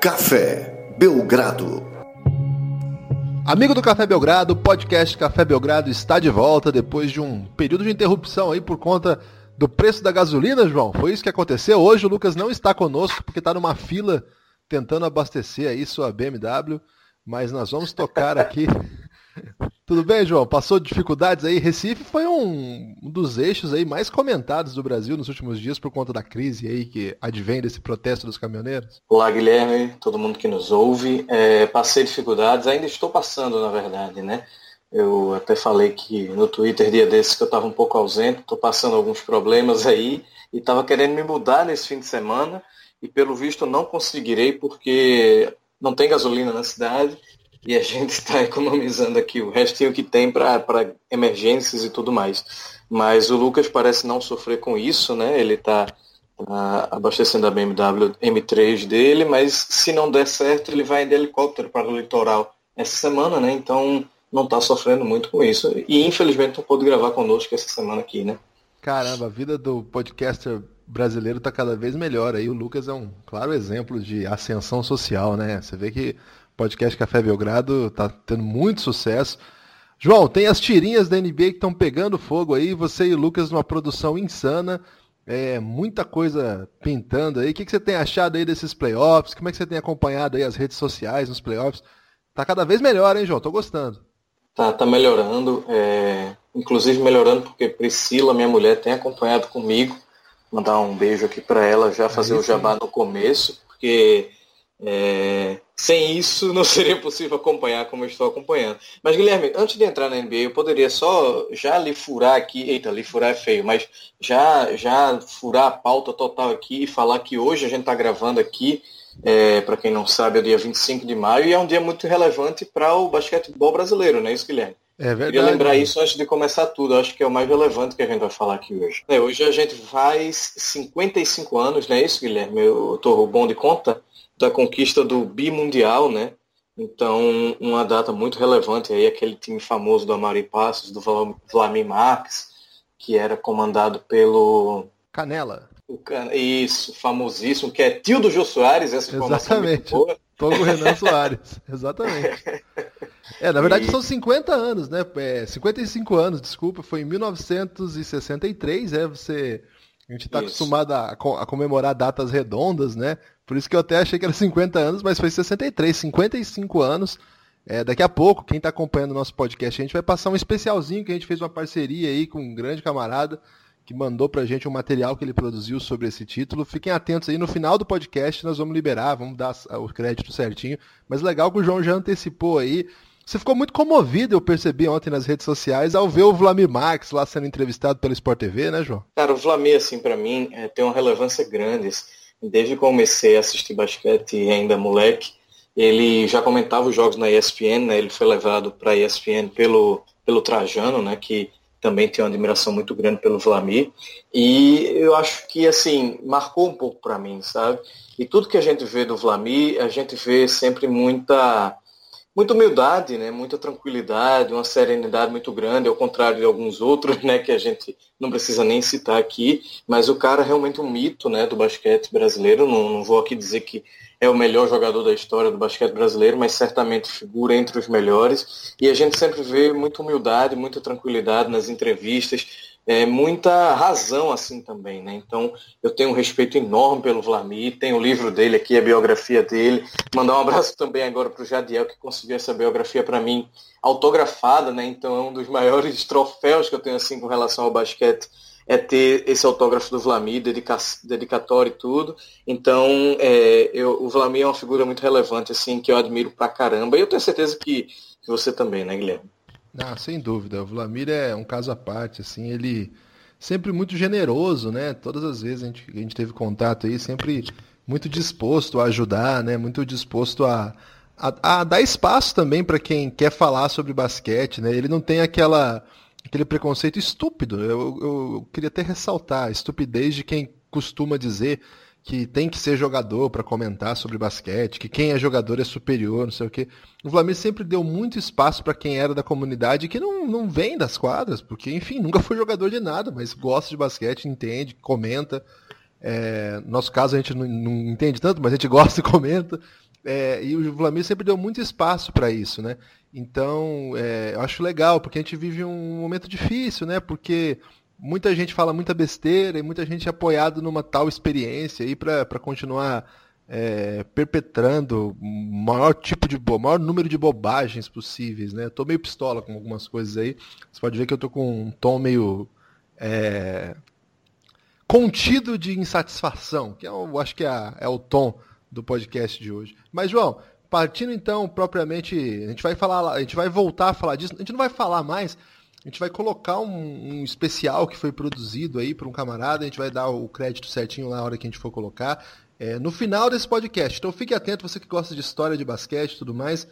Café Belgrado. Amigo do Café Belgrado, o podcast Café Belgrado está de volta depois de um período de interrupção aí por conta do preço da gasolina, João. Foi isso que aconteceu. Hoje o Lucas não está conosco porque está numa fila tentando abastecer aí sua BMW, mas nós vamos tocar aqui. Tudo bem, João? Passou dificuldades aí? Recife foi um, dos eixos aí mais comentados do Brasil nos últimos dias por conta da crise aí que advém desse protesto dos caminhoneiros. Olá, Guilherme, todo mundo que nos ouve. É, passei dificuldades, ainda estou passando, na verdade, né? Eu até falei que no Twitter dia desses que eu estava um pouco ausente, estou passando alguns problemas aí e estava querendo me mudar nesse fim de semana e pelo visto não conseguirei porque não tem gasolina na cidade e a gente está economizando aqui o restinho que tem para emergências e tudo mais. Mas o Lucas parece não sofrer com isso, né? Ele está tá abastecendo a BMW M3 dele, mas se não der certo, ele vai de helicóptero para o litoral essa semana, né? Então não está sofrendo muito com isso. E infelizmente não pôde gravar conosco essa semana aqui, né? Caramba, a vida do podcaster brasileiro está cada vez melhor. Aí o Lucas é um claro exemplo de ascensão social, né? Você vê que podcast Café Belgrado está tendo muito sucesso. João, tem as tirinhas da NBA que estão pegando fogo aí. Você e o Lucas numa produção insana. É, muita coisa pintando aí. O que, que você tem achado aí desses playoffs? Como é que você tem acompanhado aí as redes sociais nos playoffs? Tá cada vez melhor, hein, João? Tô gostando. Tá, tá melhorando. É... Inclusive melhorando porque Priscila, minha mulher, tem acompanhado comigo mandar um beijo aqui para ela, já fazer o jabá no começo, porque é, sem isso não seria possível acompanhar como eu estou acompanhando. Mas Guilherme, antes de entrar na NBA, eu poderia só já lhe furar aqui, eita, lhe furar é feio, mas já, já furar a pauta total aqui e falar que hoje a gente está gravando aqui, é, para quem não sabe, é o dia 25 de maio e é um dia muito relevante para o basquetebol brasileiro, não é isso, Guilherme? É verdade. Queria lembrar isso antes de começar tudo. Acho que é o mais relevante que a gente vai falar aqui hoje. É, hoje a gente faz 55 anos, não é isso, Guilherme? Eu estou bom de conta da conquista do bimundial, né? Então, uma data muito relevante aí, aquele time famoso do Amari Passos, do Vlamir Marques, que era comandado pelo... Canela. O Can... Isso, famosíssimo, que é tio do Jô Soares, essa é Exatamente. boa. Togo Renan Soares, exatamente. É, na verdade e... são 50 anos, né? É, 55 anos, desculpa, foi em 1963, é, você... A gente está acostumado a, a, comemorar datas redondas, né? Por isso que eu até achei que era 50 anos, mas foi 63, 55 anos. É, daqui a pouco, quem está acompanhando o nosso podcast, a gente vai passar um especialzinho que a gente fez uma parceria aí com um grande camarada que mandou pra gente um material que ele produziu sobre esse título. Fiquem atentos aí, no final do podcast nós vamos liberar, vamos dar o crédito certinho. Mas legal que o João já antecipou aí. Você ficou muito comovido, eu percebi ontem nas redes sociais, ao ver o Vlamir Marques lá sendo entrevistado pelo Sport TV, né, João? Cara, o Vlamir, assim, para mim, é, tem uma relevância grande. Desde que comecei a assistir basquete ainda moleque, ele já comentava os jogos na ESPN, né? Ele foi levado para a ESPN pelo, pelo Trajano, né? Que também tenho uma admiração muito grande pelo Vlamir. E eu acho que, assim, marcou um pouco para mim, sabe? E tudo que a gente vê do Vlamir, a gente vê sempre muita, muita humildade, né? Muita tranquilidade, uma serenidade muito grande, ao contrário de alguns outros, né? Que a gente não precisa nem citar aqui. Mas o cara é realmente um mito, né? Do basquete brasileiro. Não, não vou aqui dizer que é o melhor jogador da história do basquete brasileiro, mas certamente figura entre os melhores. E a gente sempre vê muita humildade, muita tranquilidade nas entrevistas, é, muita razão assim também, né? Então eu tenho um respeito enorme pelo Vlamir, tenho o livro dele aqui, a biografia dele. Mandar um abraço também agora para o Jadiel, que conseguiu essa biografia para mim autografada, né? Então é um dos maiores troféus que eu tenho assim com relação ao basquete é ter esse autógrafo do Vlamir, dedica dedicatório e tudo. Então, é, eu, o Vlamir é uma figura muito relevante, assim, que eu admiro pra caramba. E eu tenho certeza que, que você também, né, Guilherme? Ah, sem dúvida. O Vlamir é um caso à parte, assim, ele sempre muito generoso, né? Todas as vezes a gente, a gente teve contato aí, sempre muito disposto a ajudar, né? Muito disposto a, a, a dar espaço também para quem quer falar sobre basquete, né? Ele não tem aquela aquele preconceito estúpido. Eu, eu, eu, queria até ressaltar a estupidez de quem costuma dizer que tem que ser jogador para comentar sobre basquete, que quem é jogador é superior, não sei o quê. O Flamengo sempre deu muito espaço para quem era da comunidade que não, não vem das quadras, porque, enfim, nunca foi jogador de nada, mas gosta de basquete, entende, comenta. É, no nosso caso a gente não, não, entende tanto, mas a gente gosta e comenta. É, e o Vladimir sempre deu muito espaço para isso, né? Então, é, eu acho legal, porque a gente vive um momento difícil, né? Porque muita gente fala muita besteira e muita gente é apoiado numa tal experiência aí para continuar é, perpetrando o maior tipo de maior número de bobagens possíveis, né? tô meio pistola com algumas coisas aí. Você pode ver que eu tô com um tom meio é, contido de insatisfação, que eu é acho que é, é o tom do podcast de hoje. Mas João, partindo então propriamente, a gente vai falar, a gente vai voltar a falar disso. A gente não vai falar mais. A gente vai colocar um, um especial que foi produzido aí por um camarada. A gente vai dar o crédito certinho lá na hora que a gente for colocar é, no final desse podcast. Então fique atento, você que gosta de história de basquete e tudo mais.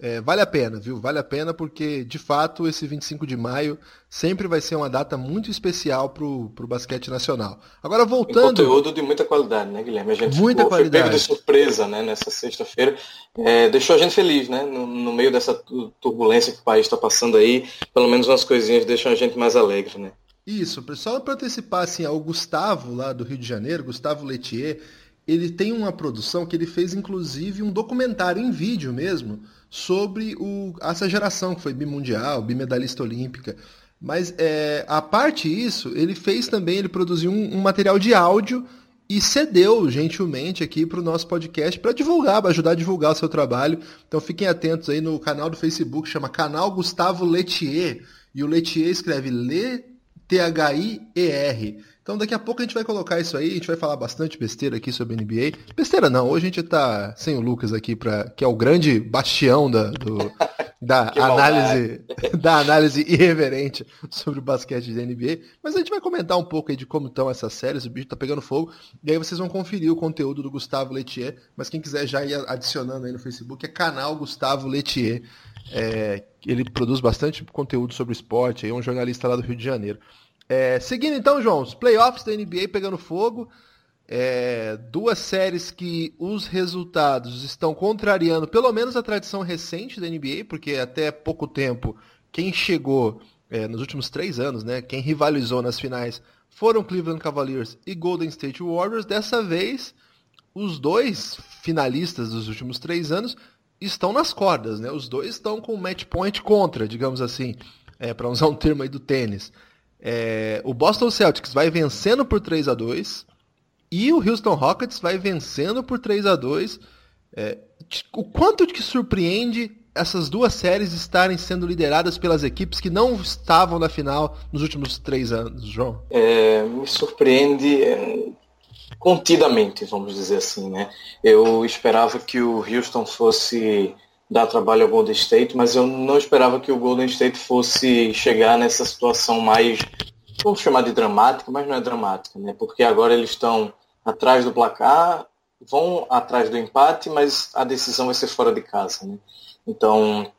É, vale a pena, viu? Vale a pena porque, de fato, esse 25 de maio sempre vai ser uma data muito especial para o basquete nacional. Agora, voltando... Um conteúdo de muita qualidade, né, Guilherme? A gente muita ficou, qualidade. foi pego de surpresa né, nessa sexta-feira. É, deixou a gente feliz, né? No, no, meio dessa turbulência que o país está passando aí, pelo menos umas coisinhas deixam a gente mais alegre, né? Isso, só para antecipar, assim, ao Gustavo, lá do Rio de Janeiro, Gustavo Letier, ele tem uma produção que ele fez inclusive um documentário em vídeo mesmo sobre o, essa geração que foi bimundial, bimedalista olímpica. Mas é, a parte isso, ele fez também, ele produziu um, um material de áudio e cedeu gentilmente aqui para o nosso podcast para divulgar, para ajudar a divulgar o seu trabalho. Então fiquem atentos aí no canal do Facebook, chama Canal Gustavo Letier. E o Letier escreve L-T-H-I-E-R. Então daqui a pouco a gente vai colocar isso aí, a gente vai falar bastante besteira aqui sobre NBA. Besteira não, hoje a gente tá sem o Lucas aqui, pra, que é o grande bastião da, do, da, análise, da análise irreverente sobre o basquete de NBA. Mas a gente vai comentar um pouco aí de como estão essas séries, o bicho tá pegando fogo. E aí vocês vão conferir o conteúdo do Gustavo Letier. Mas quem quiser já ir adicionando aí no Facebook é canal Gustavo Letier. É, ele produz bastante conteúdo sobre esporte, é um jornalista lá do Rio de Janeiro. É, seguindo então, João, os playoffs da NBA pegando fogo. É, duas séries que os resultados estão contrariando pelo menos a tradição recente da NBA, porque até pouco tempo quem chegou é, nos últimos três anos, né, quem rivalizou nas finais foram Cleveland Cavaliers e Golden State Warriors. Dessa vez, os dois finalistas dos últimos três anos estão nas cordas, né? Os dois estão com match point contra, digamos assim, é, para usar um termo aí do tênis. É, o Boston Celtics vai vencendo por 3 a 2 e o Houston Rockets vai vencendo por 3 a 2 é, O quanto que surpreende essas duas séries estarem sendo lideradas pelas equipes que não estavam na final nos últimos três anos, João? É, me surpreende é, contidamente, vamos dizer assim, né? Eu esperava que o Houston fosse dar trabalho ao Golden State, mas eu não esperava que o Golden State fosse chegar nessa situação mais, vamos chamar de dramática, mas não é dramática, né? Porque agora eles estão atrás do placar, vão atrás do empate, mas a decisão vai ser fora de casa, né? Então,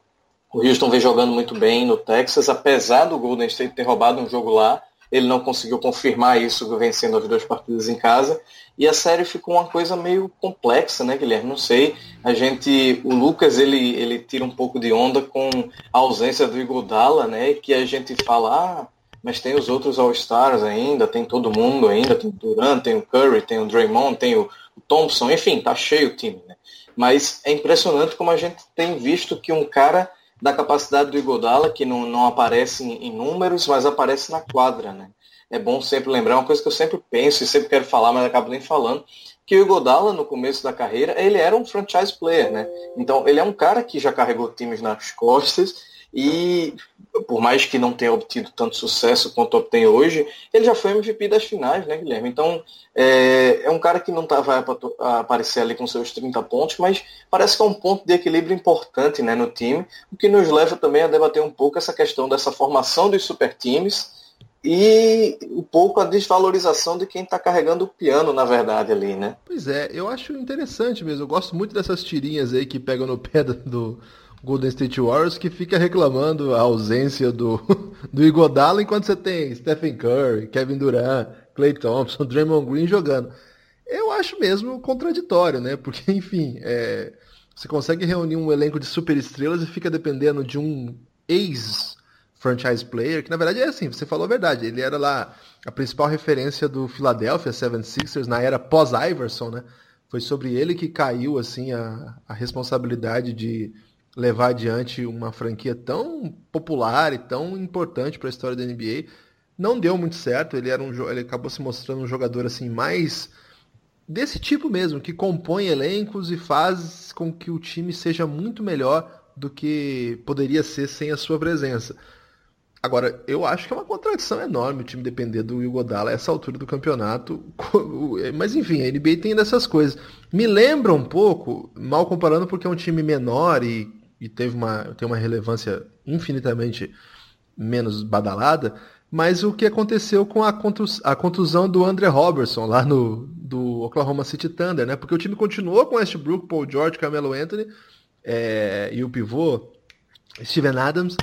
o Houston vem jogando muito bem no Texas, apesar do Golden State ter roubado um jogo lá, ele não conseguiu confirmar isso vencendo as duas partidas em casa. E a série ficou uma coisa meio complexa, né, Guilherme? Não sei. A gente, o Lucas, ele, ele tira um pouco de onda com a ausência do Igodala, né? Que a gente fala, ah, mas tem os outros All-Stars ainda, tem todo mundo ainda, tem o Durant, tem o Curry, tem o Draymond, tem o, Thompson, enfim, tá cheio o time, né? Mas é impressionante como a gente tem visto que um cara da capacidade do Igodala, que não, não aparece em, em, números, mas aparece na quadra, né? É bom sempre lembrar, uma coisa que eu sempre penso e sempre quero falar, mas acabo nem falando, que o Igodala, no começo da carreira, ele era um franchise player, né? Então, ele é um cara que já carregou times nas costas e por mais que não tenha obtido tanto sucesso quanto obtém hoje, ele já foi MVP das finais, né, Guilherme? Então, é, é um cara que não tá, vai aparecer ali com seus 30 pontos, mas parece que é um ponto de equilíbrio importante né, no time, o que nos leva também a debater um pouco essa questão dessa formação dos super times e um pouco a desvalorização de quem está carregando o piano, na verdade, ali, né? Pois é, eu acho interessante mesmo. Eu gosto muito dessas tirinhas aí que pegam no pé do, Golden State Warriors que fica reclamando a ausência do, do Igodala enquanto você tem Stephen Curry, Kevin Durant, Clay Thompson, Draymond Green jogando. Eu acho mesmo contraditório, né? Porque, enfim, é, você consegue reunir um elenco de superestrelas e fica dependendo de um ex-franchise player, que na verdade é assim, você falou a verdade, ele era lá a principal referência do Philadelphia 76ers na era pós-Iverson, né? Foi sobre ele que caiu assim a, a responsabilidade de levar adiante uma franquia tão popular e tão importante para a história da NBA. Não deu muito certo, ele era um ele acabou se mostrando um jogador assim mais desse tipo mesmo, que compõe elencos e faz com que o time seja muito melhor do que poderia ser sem a sua presença. Agora, eu acho que é uma contradição enorme o time depender do Will Godala a essa altura do campeonato. Mas enfim, a NBA tem dessas coisas. Me lembra um pouco, mal comparando porque é um time menor e, e teve uma, tem uma relevância infinitamente menos badalada, mas o que aconteceu com a, contus, a contusão do André Robertson lá no do Oklahoma City Thunder, né? Porque o time continuou com Westbrook, Paul George, Carmelo Anthony é, e o pivô Steven Adams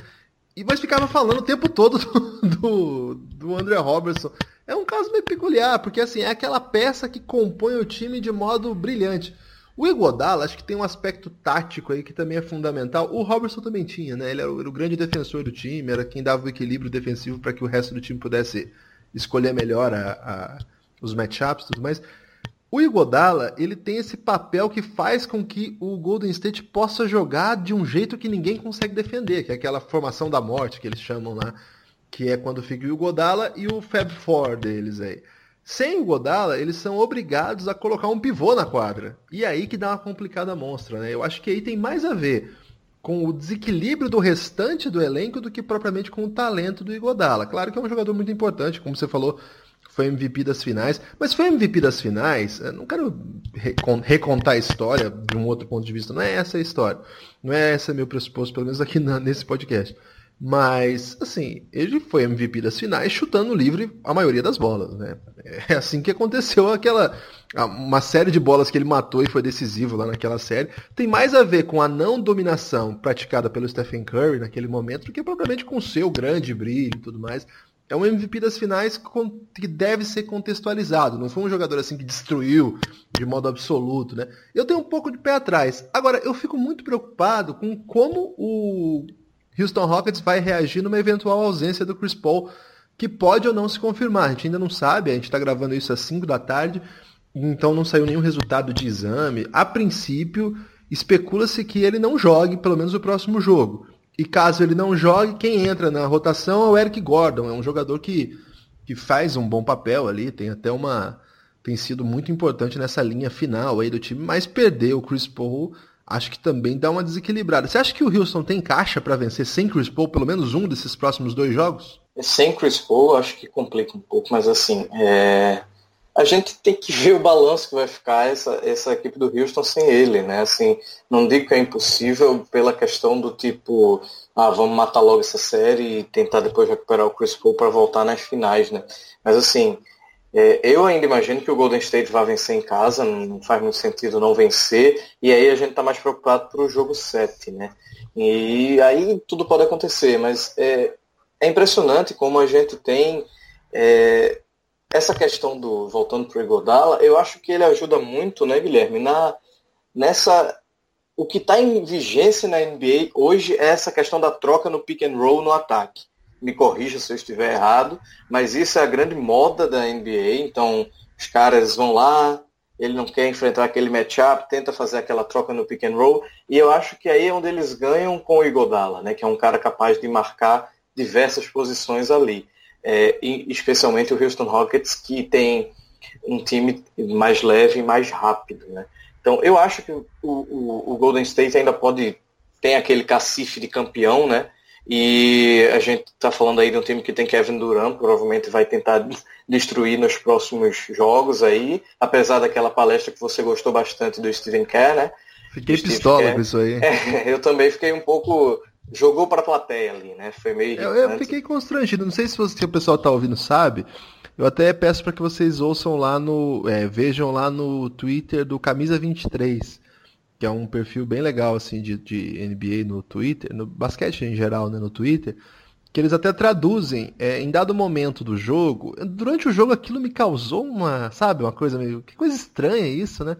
e mas ficava falando o tempo todo do, do, do André Robertson. É um caso meio peculiar, porque assim, é aquela peça que compõe o time de modo brilhante. O Iguodala, acho que tem um aspecto tático aí que também é fundamental. O Robertson também tinha, né? Ele era o, era o grande defensor do time, era quem dava o equilíbrio defensivo para que o resto do time pudesse escolher melhor a, a, os matchups e tudo mais. O Igodala, ele tem esse papel que faz com que o Golden State possa jogar de um jeito que ninguém consegue defender, que é aquela formação da morte que eles chamam lá, que é quando fica o Igodala e o Fab Four deles aí. Sem o Godala, eles são obrigados a colocar um pivô na quadra. E aí que dá uma complicada monstra, né? Eu acho que aí tem mais a ver com o desequilíbrio do restante do elenco do que propriamente com o talento do Igodala. Claro que é um jogador muito importante, como você falou, foi MVP das finais. Mas foi MVP das finais, não quero recontar a história de um outro ponto de vista, não é essa a história. Não é esse meu pressuposto, pelo menos aqui nesse podcast. Mas, assim, ele foi MVP das finais chutando livre a maioria das bolas, né? É assim que aconteceu aquela. Uma série de bolas que ele matou e foi decisivo lá naquela série. Tem mais a ver com a não dominação praticada pelo Stephen Curry naquele momento do que propriamente com o seu grande brilho e tudo mais é um MVP das finais que deve ser contextualizado. Não foi um jogador assim que destruiu de modo absoluto, né? Eu tenho um pouco de pé atrás. Agora, eu fico muito preocupado com como o Houston Rockets vai reagir numa eventual ausência do Chris Paul, que pode ou não se confirmar. A gente ainda não sabe, a gente está gravando isso às 5 da tarde, então não saiu nenhum resultado de exame. A princípio, especula-se que ele não jogue pelo menos o próximo jogo. E caso ele não jogue, quem entra na rotação é o Eric Gordon. É um jogador que, que faz um bom papel ali, tem até uma. tem sido muito importante nessa linha final aí do time, mas perder o Chris Paul acho que também dá uma desequilibrada. Você acha que o Houston tem caixa para vencer sem Chris Paul pelo menos um desses próximos dois jogos? Sem Chris Paul, acho que complica um pouco, mas assim, é a gente tem que ver o balanço que vai ficar essa, essa equipe do Houston sem ele, né? Assim, não digo que é impossível pela questão do tipo, ah, vamos matar logo essa série e tentar depois recuperar o Chris Paul para voltar nas finais, né? Mas assim, é, eu ainda imagino que o Golden State vai vencer em casa, não faz muito sentido não vencer, e aí a gente está mais preocupado para o jogo 7, né? E aí tudo pode acontecer, mas é, é impressionante como a gente tem é, essa questão do voltando para o Igodala, eu acho que ele ajuda muito, né, Guilherme, na nessa o que está em vigência na NBA hoje é essa questão da troca no pick and roll no ataque. Me corrija se eu estiver errado, mas isso é a grande moda da NBA. Então, os caras vão lá, ele não quer enfrentar aquele matchup, tenta fazer aquela troca no pick and roll, e eu acho que aí é onde eles ganham com o Igodala, né, que é um cara capaz de marcar diversas posições ali é, especialmente o Houston Rockets, que tem um time mais leve e mais rápido. Né? Então eu acho que o, o, o Golden State ainda pode tem aquele cacife de campeão, né? E a gente está falando aí de um time que tem Kevin Durant, provavelmente vai tentar destruir nos próximos jogos aí, apesar daquela palestra que você gostou bastante do Steven Kerr, né? Fiquei pistola Kerr. com isso aí. É, eu também fiquei um pouco jogou para a plateia ali, né? Foi meio. Eu, eu, fiquei constrangido. Não sei se, você, se o pessoal tá ouvindo sabe. Eu até peço para que vocês ouçam lá no. É, vejam lá no Twitter do Camisa 23, que é um perfil bem legal assim de, de NBA no Twitter, no basquete em geral, né, no Twitter. Que eles até traduzem é, em dado momento do jogo. Durante o jogo aquilo me causou uma, sabe, uma coisa meio. Que coisa estranha isso, né?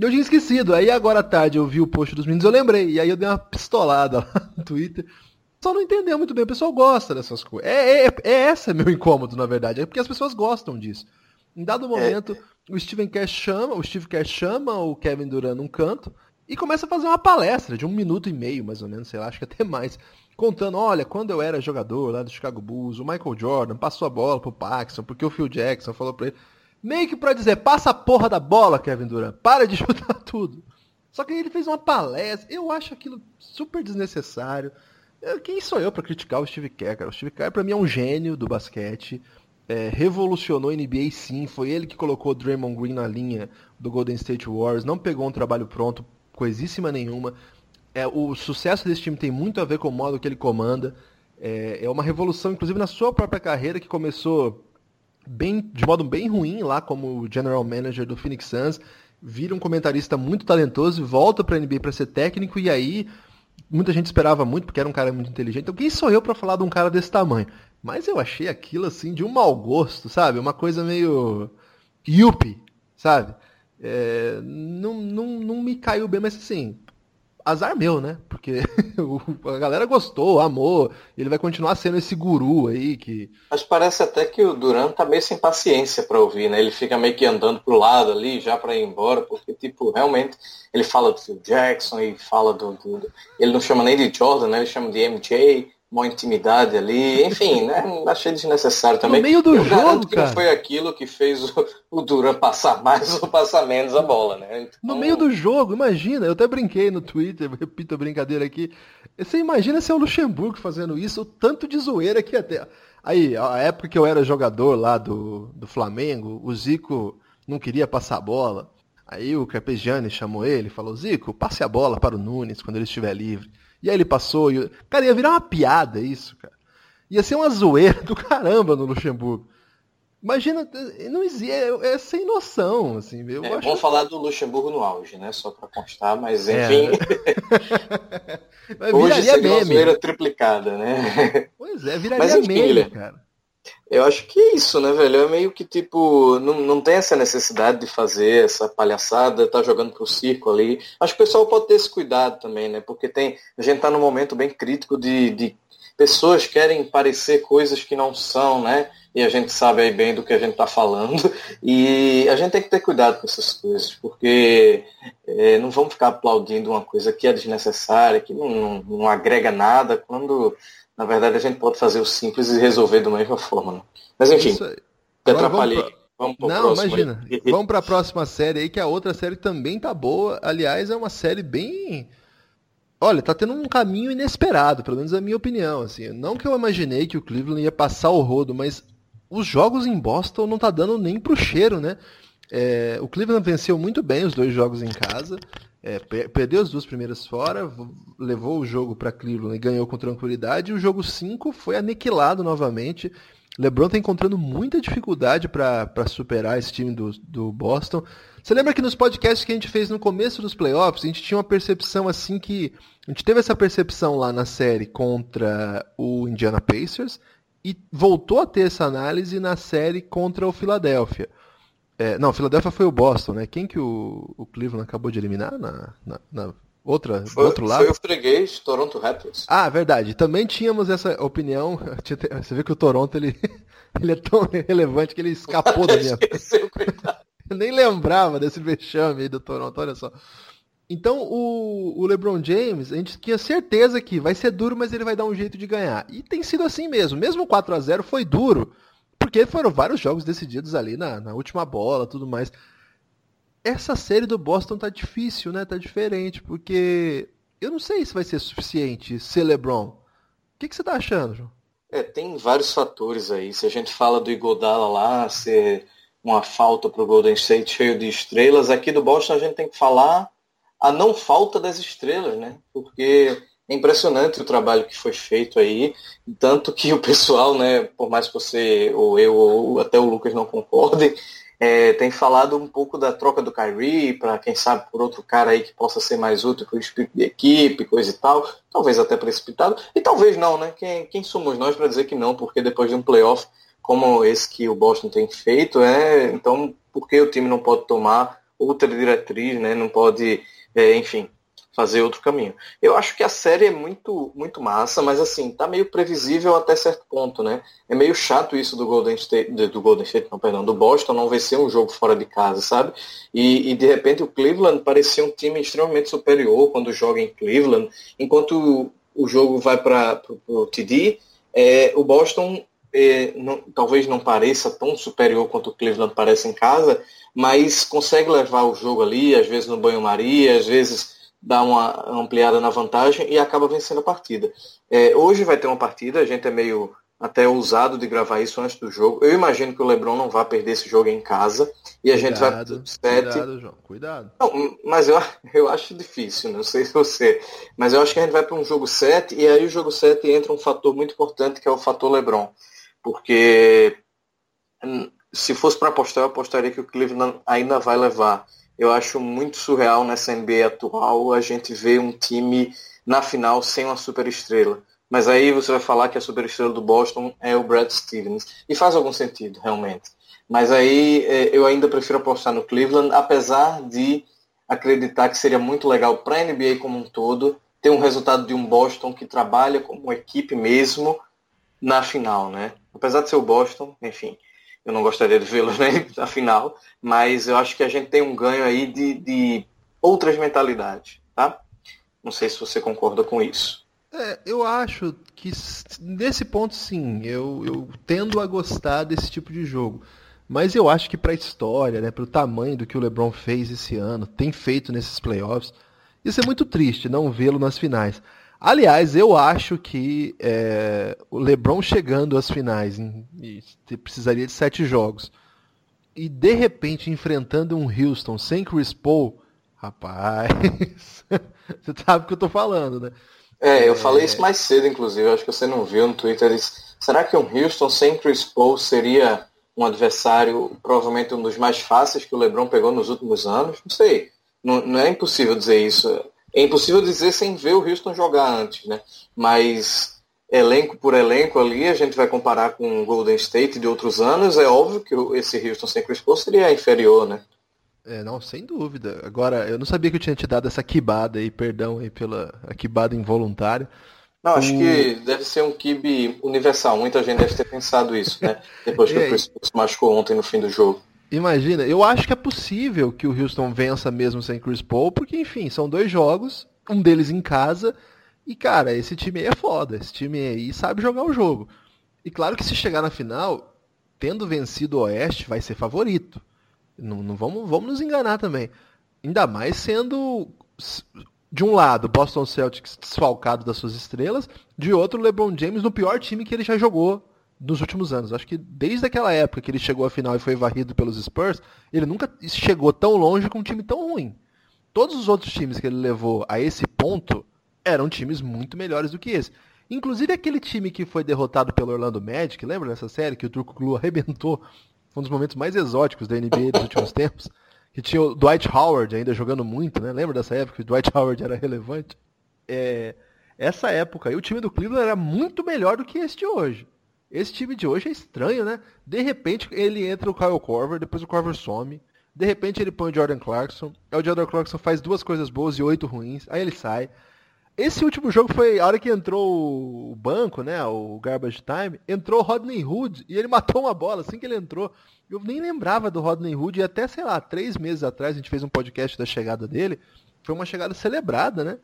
eu tinha esquecido. Aí agora à tarde eu vi o post dos meninos, eu lembrei. E aí eu dei uma pistolada lá no Twitter. Só não entendeu muito bem. O pessoal gosta dessas coisas. É, é, é esse meu incômodo, na verdade. É porque as pessoas gostam disso. Em dado momento, é. o Steven Kerr chama, o Steve Kerr chama o Kevin Durant num canto e começa a fazer uma palestra de um minuto e meio, mais ou menos, sei lá, acho que até mais, contando, olha, quando eu era jogador lá do Chicago Bulls, o Michael Jordan passou a bola pro Paxson, porque o Phil Jackson falou pra ele, meio que pra dizer, passa a porra da bola, Kevin Durant, para de chutar tudo. Só que ele fez uma palestra, eu acho aquilo super desnecessário. Quem sou eu para criticar o Steve Kerr, cara? O Steve Kerr para mim é um gênio do basquete é, revolucionou a NBA sim, foi ele que colocou o Draymond Green na linha do Golden State Warriors, não pegou um trabalho pronto, coisíssima nenhuma. É, o sucesso desse time tem muito a ver com o modo que ele comanda. É, é uma revolução, inclusive na sua própria carreira, que começou bem, de modo bem ruim lá como general manager do Phoenix Suns, vira um comentarista muito talentoso, volta para a NBA para ser técnico e aí muita gente esperava muito porque era um cara muito inteligente. Então quem sou eu para falar de um cara desse tamanho? Mas eu achei aquilo assim de um mau gosto, sabe? Uma coisa meio. Yuppie, sabe? É, não, não, não me caiu bem, mas assim, azar meu, né? Porque a galera gostou, amou, ele vai continuar sendo esse guru aí que. Mas parece até que o Duran tá meio sem paciência para ouvir, né? Ele fica meio que andando pro lado ali já para ir embora, porque, tipo, realmente ele fala do Phil Jackson e fala do, do. Ele não chama nem de Jordan, né? Ele chama de MJ uma intimidade ali, enfim, né? Achei desnecessário também. No meio do eu jogo, que cara. Não foi aquilo que fez o, o Duran passar mais ou passar menos a bola, né? Então... No meio do jogo, imagina, eu até brinquei no Twitter, repito a brincadeira aqui. Você imagina se é o Luxemburgo fazendo isso, o tanto de zoeira que até. Aí, a época que eu era jogador lá do, do Flamengo, o Zico não queria passar a bola. Aí o Carpegiani chamou ele e falou: Zico, passe a bola para o Nunes quando ele estiver livre. E aí ele passou. E... Cara, ia virar uma piada isso, cara. Ia ser uma zoeira do caramba no Luxemburgo. Imagina, não existe, é, é, sem noção, assim. Eu é, acho... Vamos falar do Luxemburgo no auge, né? Só para constar, mas é. enfim. É. Hoje seria meme. uma zoeira triplicada, né? Pois é, viraria mas, enfim, meme, cara. Eu acho que é isso, né, velho? É meio que tipo, não, não tem essa necessidade de fazer essa palhaçada, tá jogando pro circo ali. Acho que o pessoal pode ter esse cuidado também, né? Porque tem. A gente tá num momento bem crítico de, de pessoas querem parecer coisas que não são, né? E a gente sabe aí bem do que a gente tá falando. E a gente tem que ter cuidado com essas coisas, porque é, não vamos ficar aplaudindo uma coisa que é desnecessária, que não, não, não agrega nada, quando na verdade, a gente pode fazer o simples e resolver da mesma forma. Né? Mas enfim, atrapalhei. Vamos pra... Não, imagina. Aí. Vamos para a próxima série aí, que a outra série também tá boa. Aliás, é uma série bem. Olha, tá tendo um caminho inesperado, pelo menos a minha opinião. Assim. Não que eu imaginei que o Cleveland ia passar o rodo, mas os jogos em Boston não tá dando nem pro cheiro, né? É, o Cleveland venceu muito bem os dois jogos em casa. É, perdeu as duas primeiras fora, levou o jogo para Cleveland e ganhou com tranquilidade. E o jogo 5 foi aniquilado novamente. LeBron está encontrando muita dificuldade para superar esse time do, do Boston. Você lembra que nos podcasts que a gente fez no começo dos playoffs, a gente tinha uma percepção assim que. A gente teve essa percepção lá na série contra o Indiana Pacers e voltou a ter essa análise na série contra o Philadelphia. É, não, Philadelphia foi o Boston, né? Quem que o, o Cleveland acabou de eliminar na, na, na outra, foi, do outro lado? Foi o freguês Toronto Raptors. Ah, verdade. Também tínhamos essa opinião. Você vê que o Toronto ele, ele é tão relevante que ele escapou da minha. Esqueceu, Eu nem lembrava desse vexame aí do Toronto, olha só. Então o, o, LeBron James, a gente tinha certeza que vai ser duro, mas ele vai dar um jeito de ganhar. E tem sido assim mesmo. Mesmo 4 a 0 foi duro. Porque foram vários jogos decididos ali na, na última bola tudo mais. Essa série do Boston tá difícil, né? Tá diferente, porque eu não sei se vai ser suficiente ser LeBron. O que, que você tá achando, João? É, tem vários fatores aí. Se a gente fala do Igodala lá, ser uma falta pro Golden State cheio de estrelas, aqui do Boston a gente tem que falar a não falta das estrelas, né? Porque é impressionante o trabalho que foi feito aí, tanto que o pessoal, né, por mais que você, ou eu, ou até o Lucas não concordem, é, tem falado um pouco da troca do Kyrie, para quem sabe por outro cara aí que possa ser mais útil para o espírito de equipe, coisa e tal, talvez até precipitado, e talvez não, né? Quem, quem somos nós para dizer que não, porque depois de um playoff como esse que o Boston tem feito, é, então por que o time não pode tomar outra diretriz, né? Não pode, é, enfim, fazer outro caminho. Eu acho que a série é muito, muito massa, mas assim, tá meio previsível até certo ponto, né? É meio chato isso do Golden State, do Golden State, não, perdão, do Boston não vencer um jogo fora de casa, sabe? E, e de repente o Cleveland parecia um time extremamente superior quando joga em Cleveland, enquanto o jogo vai para o TD, é, o Boston é, não, talvez não pareça tão superior quanto o Cleveland parece em casa, mas consegue levar o jogo ali, às vezes no banho-maria, às vezes dá uma ampliada na vantagem e acaba vencendo a partida. É, hoje vai ter uma partida, a gente é meio até ousado de gravar isso antes do jogo. Eu imagino que o LeBron não vai perder esse jogo em casa e a cuidado, gente vai pro sete. Cuidado, João, cuidado. Não, mas eu, eu acho difícil, não sei se você, mas eu acho que a gente vai para um jogo 7 e aí o jogo 7 entra um fator muito importante que é o fator LeBron. Porque se fosse para apostar, eu apostaria que o Cleveland ainda vai levar eu acho muito surreal nessa NBA atual a gente ver um time na final sem uma superestrela. Mas aí você vai falar que a superestrela do Boston é o Brad Stevens. E faz algum sentido, realmente. Mas aí é, eu ainda prefiro apostar no Cleveland, apesar de acreditar que seria muito legal para a NBA como um todo ter um resultado de um Boston que trabalha como equipe mesmo na final, né? Apesar de ser o Boston, enfim, eu não gostaria de vê-lo né, na final, mas eu acho que a gente tem um ganho aí de, de outras mentalidades, tá? Não sei se você concorda com isso. É, eu acho que nesse ponto sim, eu, eu tendo a gostar desse tipo de jogo. Mas eu acho que para a história, né, para o tamanho do que o LeBron fez esse ano, tem feito nesses playoffs, isso é muito triste não vê-lo nas finais. Aliás, eu acho que é, o LeBron chegando às finais em, precisaria de sete jogos e de repente enfrentando um Houston sem Chris Paul, rapaz, você sabe o que eu tô falando, né? É, eu é... falei isso mais cedo, inclusive, acho que você não viu no Twitter. Disse, será que um Houston sem Chris Paul seria um adversário, provavelmente um dos mais fáceis que o LeBron pegou nos últimos anos? Não sei, não, não é impossível dizer isso. É impossível dizer sem ver o Houston jogar antes, né? Mas elenco por elenco ali, a gente vai comparar com o Golden State de outros anos, é óbvio que esse Houston sem Chris Paul seria inferior, né? É, não, sem dúvida. Agora, eu não sabia que eu tinha te dado essa quibada aí, perdão aí pela quibada involuntária. Não, acho o... que deve ser um kibe universal. Muita gente deve ter pensado isso, né? Depois que o Chris Paul se machucou ontem no fim do jogo. Imagina, eu acho que é possível que o Houston vença mesmo sem Chris Paul, porque, enfim, são dois jogos, um deles em casa, e, cara, esse time aí é foda, esse time aí sabe jogar o jogo. E claro que se chegar na final, tendo vencido o Oeste, vai ser favorito. Não, não vamos, vamos nos enganar também. Ainda mais sendo, de um lado, Boston Celtics desfalcado das suas estrelas, de outro, LeBron James no pior time que ele já jogou nos últimos anos. Acho que desde aquela época que ele chegou à final e foi varrido pelos Spurs, ele nunca chegou tão longe com um time tão ruim. Todos os outros times que ele levou a esse ponto eram times muito melhores do que esse. Inclusive aquele time que foi derrotado pelo Orlando Magic, lembra dessa série que o Turco Glu arrebentou? Foi um dos momentos mais exóticos da NBA dos últimos tempos. Que tinha o Dwight Howard ainda jogando muito, né? Lembra dessa época que o Dwight Howard era relevante? É, essa época aí, o time do Cleveland era muito melhor do que este hoje. Esse time de hoje é estranho, né? De repente ele entra o Kyle Korver, depois o Korver some. De repente ele põe o Jordan Clarkson. Aí o Jordan Clarkson faz duas coisas boas e oito ruins. Aí ele sai. Esse último jogo foi a hora que entrou o banco, né? O Garbage Time. Entrou o Rodney Hood e ele matou uma bola assim que ele entrou. Eu nem lembrava do Rodney Hood e até, sei lá, três meses atrás a gente fez um podcast da chegada dele. Foi uma chegada celebrada, né?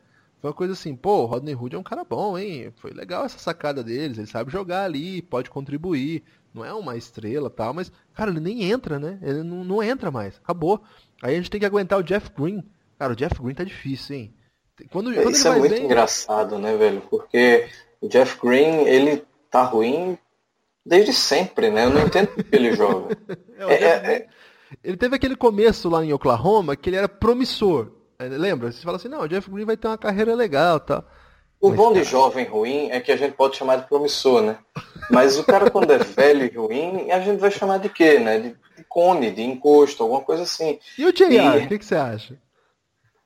Foi uma coisa assim, pô, o Rodney Hood é um cara bom, hein? Foi legal essa sacada deles, ele sabe jogar ali, pode contribuir. Não é uma estrela tal, mas, cara, ele nem entra, né? Ele não, não entra mais, acabou. Aí a gente tem que aguentar o Jeff Green. Cara, o Jeff Green tá difícil, hein? Quando, quando Isso é muito bem... engraçado, né, velho? Porque o Jeff Green, ele tá ruim desde sempre, né? Eu não entendo porque ele joga. é, é, é... Ele teve aquele começo lá em Oklahoma que ele era promissor. É, lembra? Você fala assim, não, o Jeff Green vai ter uma carreira legal tal. O bom de jovem ruim é que a gente pode chamar de promissor, né? Mas o cara quando é velho e ruim, a gente vai chamar de quê, né? De, de cone, de encosto, alguma coisa assim. E o JR, e... o que, que você acha?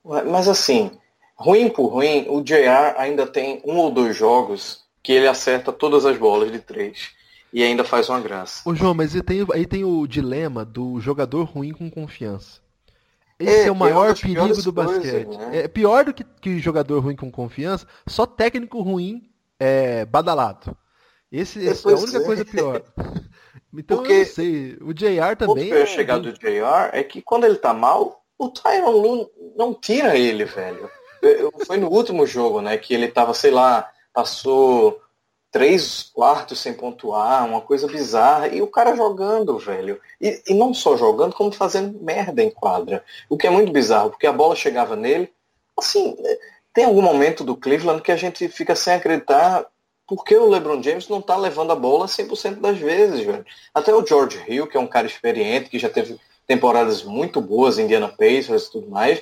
Mas assim, ruim por ruim, o JR ainda tem um ou dois jogos que ele acerta todas as bolas de três. E ainda faz uma graça. Ô João, mas aí tem, aí tem o dilema do jogador ruim com confiança. Esse é, é o maior perigo do basquete. Coisas, né? É pior do que, que jogador ruim com confiança, só técnico ruim é badalado. Esse, essa é a única é. coisa pior. então Porque eu não sei. O JR também. O que eu ia é chegar do JR é que quando ele tá mal, o Tyron Lu não tira ele, velho. Foi no último jogo, né? Que ele tava, sei lá, passou três quartos sem pontuar, uma coisa bizarra, e o cara jogando, velho. E, e, não só jogando, como fazendo merda em quadra. O que é muito bizarro, porque a bola chegava nele. Assim, tem algum momento do Cleveland que a gente fica sem acreditar porque o LeBron James não tá levando a bola 100% das vezes, velho. Até o George Hill, que é um cara experiente, que já teve temporadas muito boas Indiana Pacers e tudo mais,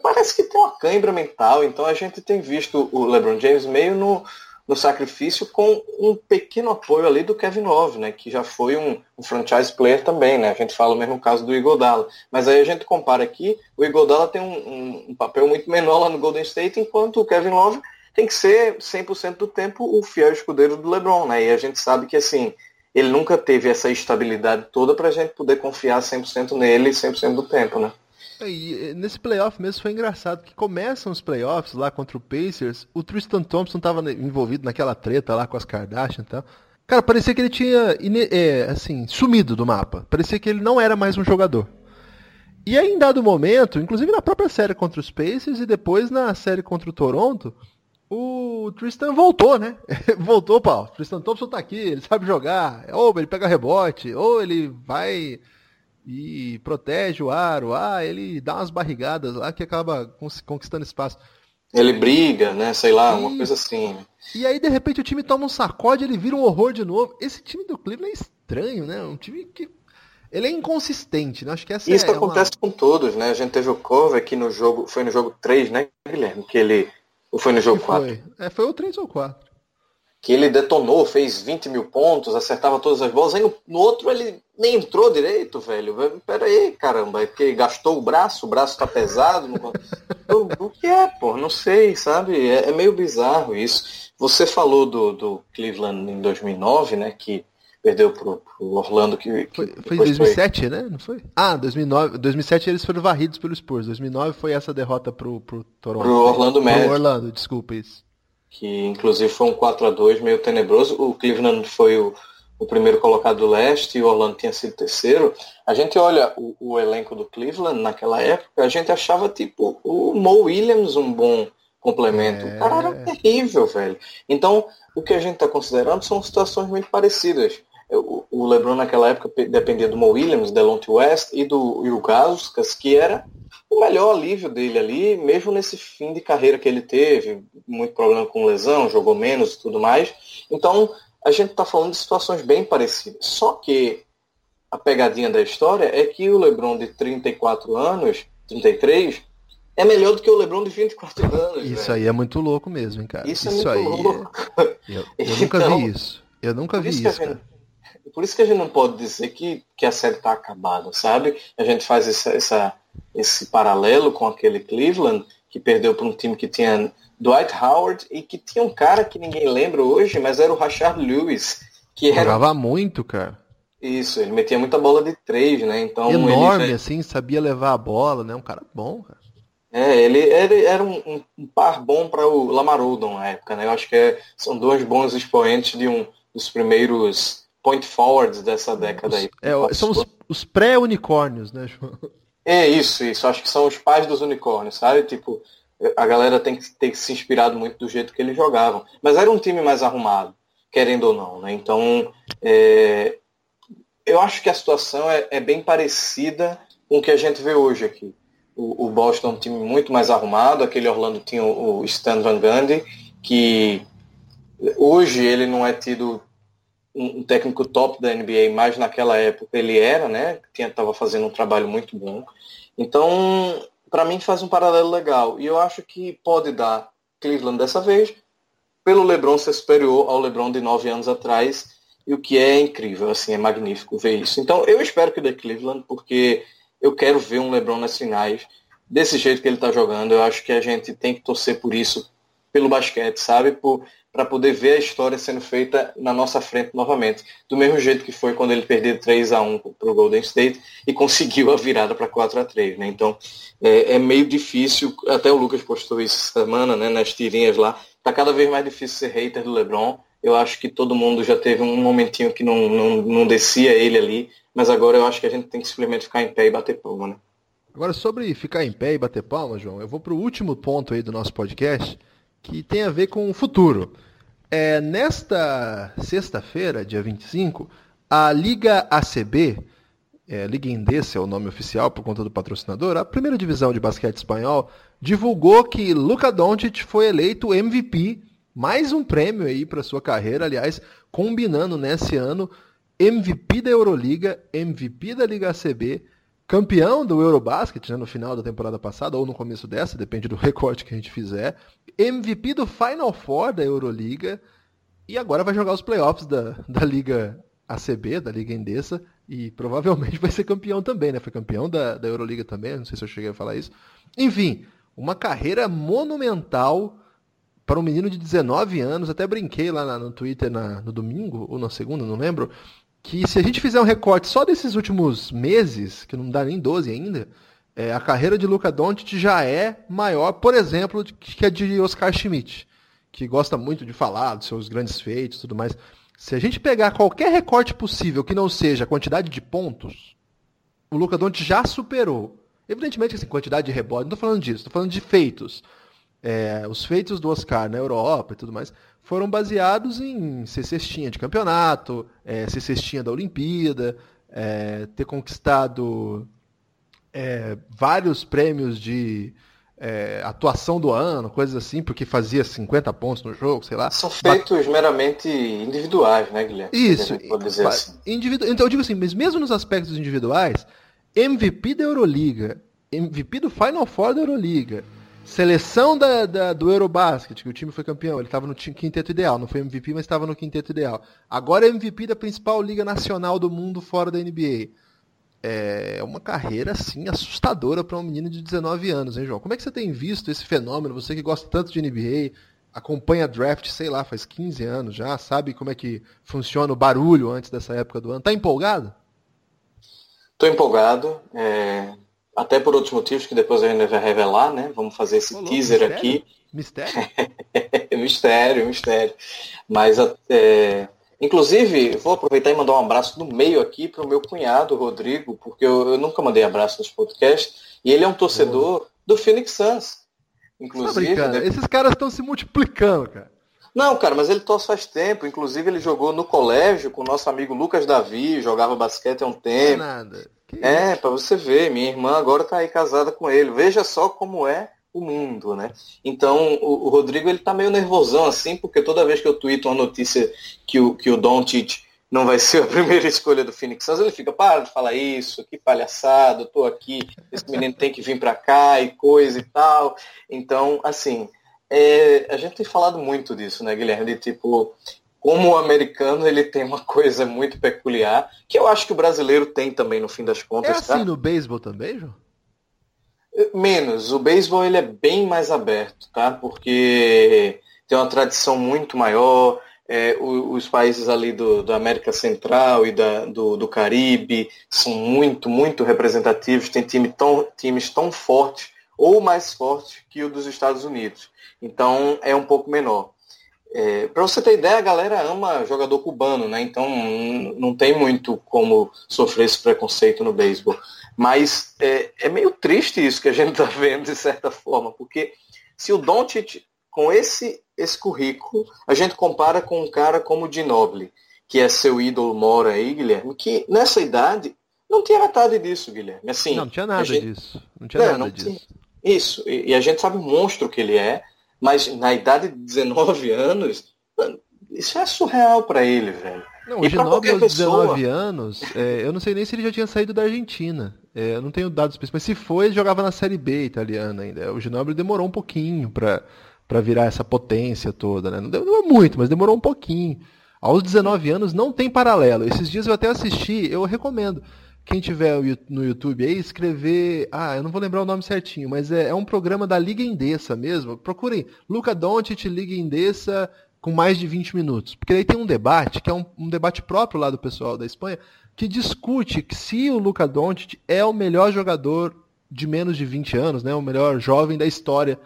parece que tem uma cãibra mental. Então a gente tem visto o LeBron James meio no, no sacrifício com um pequeno apoio ali do Kevin Love, né, que já foi um, um, franchise player também, né, a gente fala o mesmo caso do Igodala, mas aí a gente compara aqui, o Igodala tem um, um, um, papel muito menor lá no Golden State, enquanto o Kevin Love tem que ser 100% do tempo o fiel escudeiro do LeBron, né, e a gente sabe que assim, ele nunca teve essa estabilidade toda para a gente poder confiar 100% nele 100% do tempo, né. E nesse playoff mesmo foi engraçado que começam os playoffs lá contra o Pacers, o Tristan Thompson estava envolvido naquela treta lá com as Kardashian e tal. Cara, parecia que ele tinha é, assim, sumido do mapa. Parecia que ele não era mais um jogador. E aí, em dado momento, inclusive na própria série contra os Pacers e depois na série contra o Toronto, o Tristan voltou, né? voltou, pau. Tristan Thompson tá aqui, ele sabe jogar. Ou ele pega rebote, ou ele vai e protege o aro, ah, ele dá umas barrigadas lá que acaba conquistando espaço. Ele briga, né? Sei lá, e... uma coisa assim. E aí, de repente, o time toma um sacode, ele vira um horror de novo. Esse time do Cleveland é estranho, né? Um time que. Ele é inconsistente, né? Acho que essa Isso é acontece uma... com todos, né? A gente teve o Cove aqui no jogo. Foi no jogo 3, né, Guilherme? Que ele. Ou foi no jogo 4? Foi. É, foi o 3 ou 4 que ele detonou, fez 20 mil pontos, acertava todas as bolas, aí no, no outro ele nem entrou direito, velho. Pera aí, caramba, é porque gastou o braço, o braço tá pesado. o, o que é, pô? Não sei, sabe? É, é, meio bizarro isso. Você falou do, do Cleveland em 2009, né, que perdeu pro, pro Orlando que, que foi, foi em 2007, foi... né? Não foi? Ah, 2009, 2007 eles foram varridos pelos Spurs. 2009 foi essa derrota pro pro Toronto. Pro Orlando Magic. Pro Orlando, desculpa isso que inclusive foi um 4 a 2 meio tenebroso. O Cleveland foi o, o primeiro colocado do leste e o Orlando tinha sido terceiro. A gente olha o, o, elenco do Cleveland naquela época, a gente achava tipo o Mo Williams um bom complemento. É... O cara era terrível, velho. Então, o que a gente está considerando são situações muito parecidas. O, o LeBron naquela época dependia do Mo Williams, Delonte West e do Ilgauskas, que era o melhor alívio dele ali, mesmo nesse fim de carreira que ele teve, muito problema com lesão, jogou menos e tudo mais. Então, a gente está falando de situações bem parecidas. Só que a pegadinha da história é que o LeBron de 34 anos, 33, é melhor do que o LeBron de 24 anos. Isso aí é muito louco mesmo, cara. Isso, isso é muito aí louco. Eu, eu nunca então, vi isso. Eu nunca vi isso. isso gente, por isso que a gente não pode dizer que, que a série está acabada, sabe? A gente faz essa, essa esse paralelo com aquele Cleveland que perdeu para um time que tinha Dwight Howard e que tinha um cara que ninguém lembra hoje, mas era o Rashard Lewis, que era... jogava muito, cara. Isso, ele metia muita bola de três, né? Então enorme ele... assim, sabia levar a bola, né? Um cara bom, cara. É, ele era, era um, um, par bom para o Lamar Odom na época, né? Eu acho que é, são dois bons expoentes de um dos primeiros point forwards dessa década os, aí. É, são os, os pré-unicórnios, né, João? É isso, isso. Acho que são os pais dos unicórnios, sabe? Tipo, a galera tem que ter se inspirado muito do jeito que eles jogavam. Mas era um time mais arrumado, querendo ou não, né? Então, é... eu acho que a situação é, é, bem parecida com o que a gente vê hoje aqui. O, o, Boston é um time muito mais arrumado, aquele Orlando tinha o, o Stan Van Gundy, que hoje ele não é tido um, técnico top da NBA, mas naquela época ele era, né? Estava fazendo um trabalho muito bom. Então, para mim faz um paralelo legal. E eu acho que pode dar Cleveland dessa vez, pelo LeBron ser superior ao LeBron de nove anos atrás, e o que é incrível, assim, é magnífico ver isso. Então, eu espero que dê Cleveland, porque eu quero ver um LeBron nas finais desse jeito que ele está jogando. Eu acho que a gente tem que torcer por isso, pelo basquete, sabe? Por, para poder ver a história sendo feita na nossa frente novamente. Do mesmo jeito que foi quando ele perdeu 3 a 1 para o Golden State e conseguiu a virada para 4 a 3 né? Então é, é, meio difícil, até o Lucas postou isso semana, né, nas tirinhas lá, tá cada vez mais difícil ser hater do LeBron. Eu acho que todo mundo já teve um momentinho que não, não, não descia ele ali, mas agora eu acho que a gente tem que simplesmente ficar em pé e bater palma, né? Agora, sobre ficar em pé e bater palma, João, eu vou para o último ponto aí do nosso podcast, que tem a ver com o futuro. É, nesta sexta-feira, dia 25, a Liga ACB, é, Liga Endesa é o nome oficial por conta do patrocinador, a primeira divisão de basquete espanhol, divulgou que Luka Doncic foi eleito MVP, mais um prêmio aí para sua carreira, aliás, combinando nesse ano MVP da Euroliga, MVP da Liga ACB, campeão do Eurobasket né, no final da temporada passada ou no começo dessa, depende do recorte que a gente fizer, MVP do Final Four da Euroliga e agora vai jogar os playoffs da, da Liga ACB, da Liga Endesa, e provavelmente vai ser campeão também, né? Foi campeão da, da Euroliga também, não sei se eu cheguei a falar isso. Enfim, uma carreira monumental para um menino de 19 anos, até brinquei lá no Twitter na, no domingo, ou na segunda, não lembro, que se a gente fizer um recorte só desses últimos meses, que não dá nem 12 ainda, é, a carreira de Luca Doncic já é maior, por exemplo, que a de Oscar Schmidt, que gosta muito de falar dos seus grandes feitos e tudo mais. Se a gente pegar qualquer recorte possível que não seja a quantidade de pontos, o Luca Doncic já superou. Evidentemente, assim, quantidade de rebote, não estou falando disso, estou falando de feitos. É, os feitos do Oscar na Europa e tudo mais foram baseados em ser cestinha de campeonato, é, ser cestinha da Olimpíada, é, ter conquistado é, vários prêmios de é, atuação do ano, coisas assim, porque fazia 50 pontos no jogo, sei lá. São feitos meramente individuais, né, Guilherme? Isso. Assim. Individu... Então eu digo assim, mas mesmo nos aspectos individuais, MVP da Euroliga, MVP do Final Four da Euroliga, Seleção da, da, do Eurobasket, que o time foi campeão. Ele estava no quinteto ideal. Não foi MVP, mas estava no quinteto ideal. Agora é MVP da principal liga nacional do mundo fora da NBA. É uma carreira, assim, assustadora para um menino de 19 anos, hein, João? Como é que você tem visto esse fenômeno? Você que gosta tanto de NBA, acompanha draft, sei lá, faz 15 anos já, sabe como é que funciona o barulho antes dessa época do ano. Tá empolgado? Tô empolgado. É até por outros motivos que depois a gente vai revelar, né? Vamos fazer esse Olá, teaser mistério? aqui. Mistério? mistério, mistério. Mas, é, inclusive, vou aproveitar e mandar um abraço no meio aqui para o meu cunhado, Rodrigo, porque eu, eu, nunca mandei abraço nos podcasts, e ele é um torcedor oh. do Phoenix Suns. Inclusive. Tá Esses caras estão se multiplicando, cara. Não, cara, mas ele torce faz tempo. Inclusive, ele jogou no colégio com o nosso amigo Lucas Davi, jogava basquete há um tempo. Não é nada. Que é, para você ver, minha irmã agora está aí casada com ele. Veja só como é o mundo, né? Então, o, o, Rodrigo ele tá meio nervosão assim, porque toda vez que eu tuito uma notícia que o que o Doncic não vai ser a primeira escolha do Phoenix Suns, ele fica, para de falar isso, que palhaçada, eu tô aqui, esse menino tem que vir para cá e coisa e tal. Então, assim, é, a gente tem falado muito disso, né, Guilherme? De tipo, como o americano ele tem uma coisa muito peculiar, que eu acho que o brasileiro tem também no fim das contas. É assim tá? no beisebol também, João? Menos. O beisebol ele é bem mais aberto, tá? Porque tem uma tradição muito maior. É, os, países ali do, da América Central e da, do, do Caribe são muito, muito representativos. Tem time tão, times tão fortes ou mais fortes que o dos Estados Unidos. Então é um pouco menor. É, para você ter ideia, a galera ama jogador cubano, né? Então não tem muito como sofrer esse preconceito no beisebol. Mas é, é meio triste isso que a gente está vendo, de certa forma, porque se o Doncic, com esse, esse currículo, a gente compara com um cara como o Ginobili, que é seu ídolo mora aí, Guilherme, que nessa idade não tinha metade disso, Guilherme. Assim, não, não tinha nada gente... disso. Não tinha é, nada não disso. Tinha... Isso, e, e a gente sabe o monstro que ele é, mas na idade de 19 anos, isso é surreal para ele, velho. Não, o Ginóbili aos 19 anos, é, eu não sei nem se ele já tinha saído da Argentina. É, eu não tenho dados específicos, mas se foi, ele jogava na Série B italiana ainda. O Ginóbili demorou um pouquinho para para virar essa potência toda, né? Não demorou muito, mas demorou um pouquinho. Aos 19 anos não tem paralelo. Esses dias eu até assisti, eu recomendo quem tiver no YouTube aí, escrever. Ah, eu não vou lembrar o nome certinho, mas é, é um programa da Liga Endesa mesmo. Procurem Luca Doncic, Liga Endesa, com mais de 20 minutos. Porque aí tem um debate, que é um, um debate próprio lá do pessoal da Espanha, que discute que se o Luka Doncic é o melhor jogador de menos de 20 anos, né, o melhor jovem da história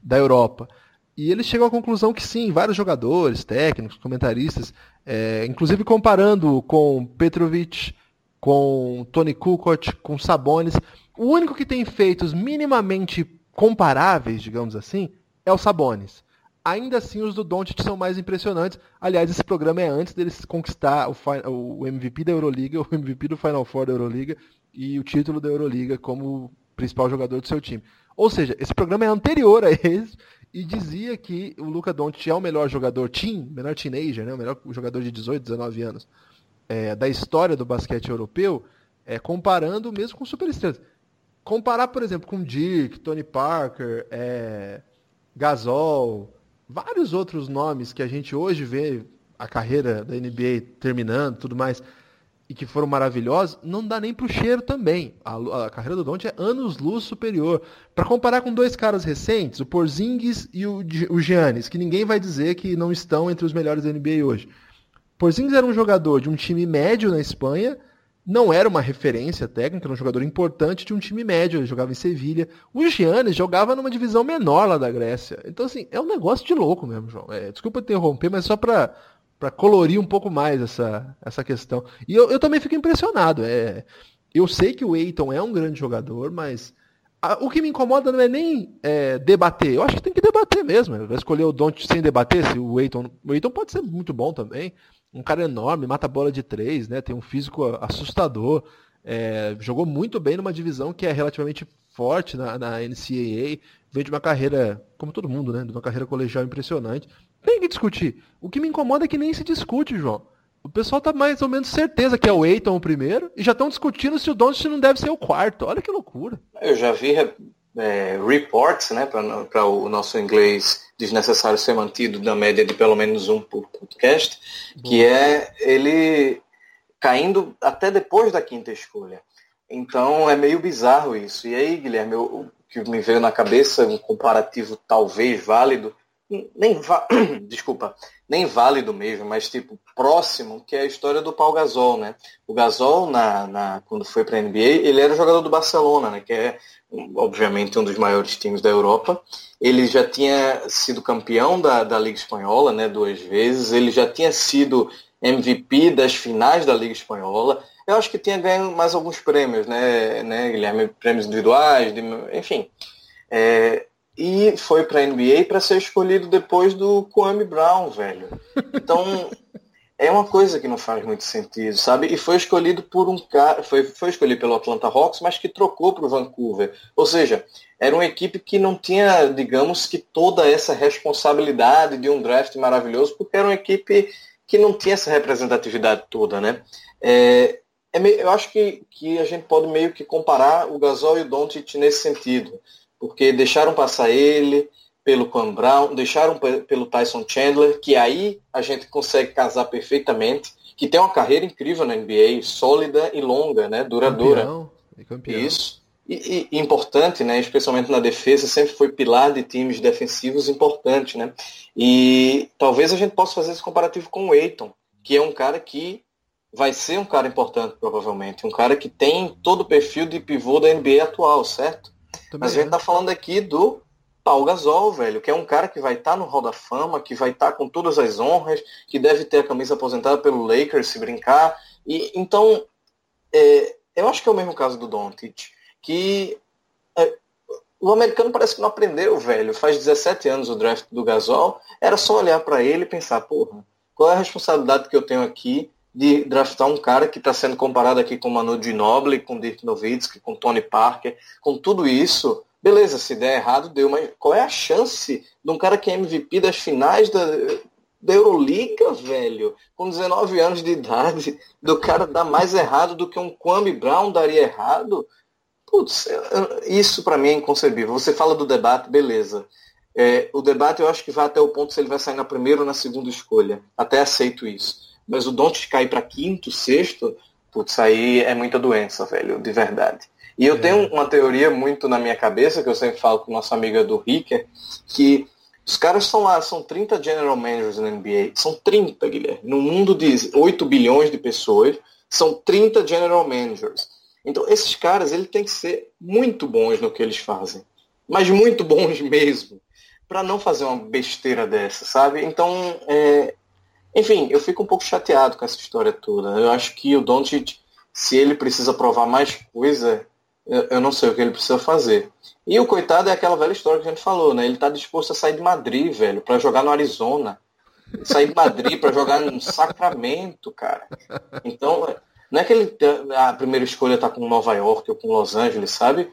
da Europa. E eles chegam à conclusão que sim, vários jogadores, técnicos, comentaristas, é, inclusive comparando com Petrovic, com Tony Kukoc, com Sabonis, o único que tem feitos minimamente comparáveis, digamos assim, é o Sabonis. Ainda assim, os do Doncic são mais impressionantes. Aliás, esse programa é antes deles conquistar o, MVP da Euroliga, o MVP do Final Four da Euroliga e o título da Euroliga como principal jogador do seu time. Ou seja, esse programa é anterior a esse e dizia que o Luca Doncic é o melhor jogador teen, melhor teenager, né, o melhor jogador de 18, 19 anos é, da história do basquete europeu, é, comparando mesmo com superestrelas. Comparar, por exemplo, com Dirk, Tony Parker, é, Gasol, vários outros nomes que a gente hoje vê a carreira da NBA terminando, tudo mais, e que foram maravilhosos, não dá nem pro cheiro também. A, a carreira do Don't é anos-luz superior. Para comparar com dois caras recentes, o Porzingis e o, o Giannis, que ninguém vai dizer que não estão entre os melhores da NBA hoje. Porzingis era um jogador de um time médio na Espanha, não era uma referência técnica, era um jogador importante de um time médio, ele jogava em Sevilha. O Giannis jogava numa divisão menor lá da Grécia. Então, assim, é um negócio de louco mesmo, João. É, desculpa interromper, mas só para para colorir um pouco mais essa, essa questão. E eu, eu também fico impressionado. É, eu sei que o Eiton é um grande jogador, mas a, o que me incomoda não é nem é, debater. Eu acho que tem que debater mesmo. Vai escolher o Don't sem debater se o Eiton. O Eiton pode ser muito bom também. Um cara enorme, mata bola de três, né? Tem um físico assustador. É, jogou muito bem numa divisão que é relativamente forte na, na NCAA. Veio de uma carreira, como todo mundo, né? De uma carreira colegial impressionante. Tem que discutir. O que me incomoda é que nem se discute, João. O pessoal tá mais ou menos certeza que é o Eiton o primeiro e já estão discutindo se o Doncic não deve ser o quarto. Olha que loucura. Eu já vi é, reports, né, para o nosso inglês desnecessário ser mantido na média de pelo menos um por podcast, que é ele caindo até depois da quinta escolha. Então é meio bizarro isso. E aí, Guilherme, o que me veio na cabeça, um comparativo talvez válido, nem desculpa, nem válido mesmo, mas tipo próximo, que é a história do Paul Gasol, né? O Gasol na, na quando foi para a NBA, ele era jogador do Barcelona, né? Que é obviamente um dos maiores times da Europa. Ele já tinha sido campeão da, da Liga Espanhola, né? Duas vezes. Ele já tinha sido MVP das finais da Liga Espanhola. Eu acho que tinha ganho mais alguns prêmios, né, né Guilherme? Prêmios individuais, de, enfim. É, e foi para a NBA para ser escolhido depois do Kwame Brown, velho. Então, é uma coisa que não faz muito sentido, sabe? E foi escolhido por um cara, foi, foi escolhido pelo Atlanta Hawks, mas que trocou para o Vancouver. Ou seja, era uma equipe que não tinha, digamos que toda essa responsabilidade de um draft maravilhoso, porque era uma equipe que não tinha essa representatividade toda, né? É, é meio, eu acho que, que a gente pode meio que comparar o Gasol e o Doncic nesse sentido porque deixaram passar ele pelo Quan Brown, deixaram pelo Tyson Chandler, que aí a gente consegue casar perfeitamente, que tem uma carreira incrível na NBA, sólida e longa, né, duradoura. Campeão, e campeão. Isso. E, e, importante, né, especialmente na defesa, sempre foi pilar de times defensivos importante, né? E talvez a gente possa fazer esse comparativo com o Eiton, que é um cara que vai ser um cara importante provavelmente, um cara que tem todo o perfil de pivô da NBA atual, certo? Mas a gente tá falando aqui do Paul Gasol, velho, que é um cara que vai estar tá no Hall da Fama, que vai estar tá com todas as honras, que deve ter a camisa aposentada pelo Lakers se brincar. E então, é, eu acho que é o mesmo caso do Doncic, que é, o americano parece que não aprendeu, velho. Faz 17 anos o draft do Gasol, era só olhar para ele e pensar, porra, qual é a responsabilidade que eu tenho aqui de draftar um cara que está sendo comparado aqui com Manu Ginobili, com Dirk Nowitzki, com Tony Parker, com tudo isso. Beleza, se der errado, deu, mas qual é a chance de um cara que é MVP das finais da, da Euroliga, velho, com 19 anos de idade, do cara dar mais errado do que um Kwame Brown daria errado? Putz, isso para mim é inconcebível. Você fala do debate, beleza. É, o debate eu acho que vai até o ponto se ele vai sair na primeira ou na segunda escolha. Até aceito isso. Mas o Don't cair para quinto, sexto, putz, aí é muita doença, velho, de verdade. E eu é. tenho uma teoria muito na minha cabeça, que eu sempre falo com nossa amiga do Ricker, que Os caras estão lá, são 30 general managers na NBA. São 30, Guilherme. No mundo de 8 bilhões de pessoas, são 30 general managers. Então, esses caras, eles têm que ser muito bons no que eles fazem. Mas muito bons mesmo. para não fazer uma besteira dessa, sabe? Então, é... enfim, eu fico um pouco chateado com essa história toda. Eu acho que o Doncic, se ele precisa provar mais coisa, eu não sei o que ele precisa fazer. E o coitado é aquela velha história que a gente falou, né? Ele tá disposto a sair de Madrid, velho, para jogar no Arizona. Sair de Madrid para jogar no Sacramento, cara. Então, não é que ele, a primeira escolha tá com Nova York ou com Los Angeles, sabe?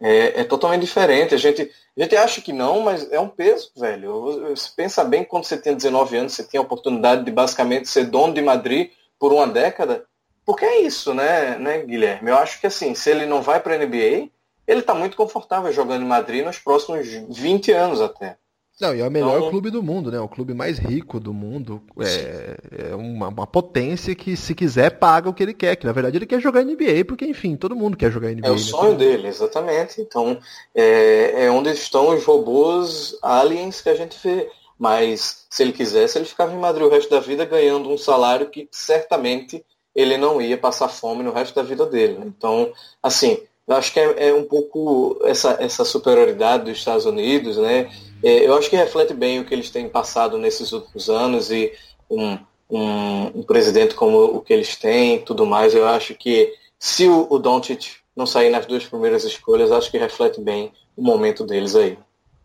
É, é, totalmente diferente. A gente, a gente acha que não, mas é um peso, velho. Você pensa bem quando você tem 19 anos, você tem a oportunidade de basicamente ser dono de Madrid por uma década. Porque é isso, né, né Guilherme? Eu acho que assim, se ele não vai para a NBA, ele está muito confortável jogando em Madrid nos próximos 20 anos até. Não, e é o melhor então, clube do mundo, né? O clube mais rico do mundo. É, é uma, uma, potência que, se quiser, paga o que ele quer. Que na verdade ele quer jogar NBA, porque, enfim, todo mundo quer jogar NBA. É o né? sonho dele, exatamente. Então, é, é onde estão os robôs aliens que a gente vê. Mas, se ele quisesse, ele ficava em Madrid o resto da vida ganhando um salário que certamente ele não ia passar fome no resto da vida dele. Né? Então, assim, eu acho que é, é, um pouco essa, essa superioridade dos Estados Unidos, né? É, eu acho que reflete bem o que eles têm passado nesses últimos anos e um, um, um presidente como o que eles têm tudo mais. Eu acho que se o, o Doncic não sair nas duas primeiras escolhas, acho que reflete bem o momento deles aí.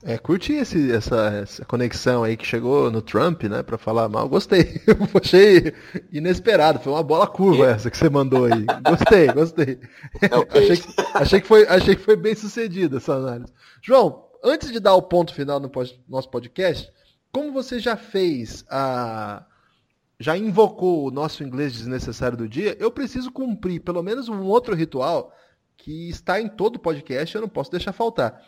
É, curti esse, essa, essa conexão aí que chegou no Trump, né, para falar mal. Gostei. Eu achei inesperado. Foi uma bola curva essa que você mandou aí. Gostei, gostei. É achei, que, achei, que foi, achei que foi bem sucedida essa análise. João, antes de dar o ponto final no nosso podcast, como você já fez a. Já invocou o nosso inglês desnecessário do dia, eu preciso cumprir pelo menos um outro ritual que está em todo o podcast, eu não posso deixar faltar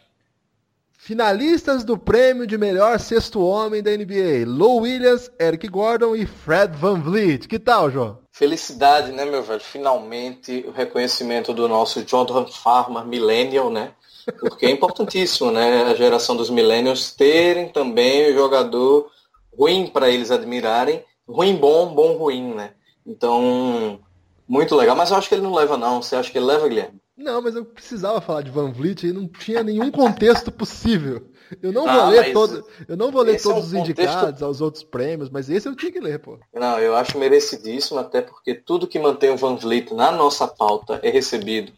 Finalistas do prêmio de melhor sexto homem da NBA: Lou Williams, Eric Gordon e Fred Van Vliet. Que tal, João? Felicidade, né, meu velho? Finalmente o reconhecimento do nosso Jordan Farmer Millennial, né? Porque é importantíssimo, né? A geração dos Millennials terem também o jogador ruim para eles admirarem. Ruim bom, bom ruim, né? Então, muito legal. Mas eu acho que ele não leva, não. Você acha que ele leva, Guilherme? Não, mas eu precisava falar de Van Vliet e não tinha nenhum contexto possível. Eu não ah, vou ler todo, eu não vou ler todos é os contexto... indicados aos outros prêmios, mas esse eu tinha que ler, pô. Não, eu acho merecidíssimo, até porque tudo que mantém o Van Vliet na nossa pauta é recebido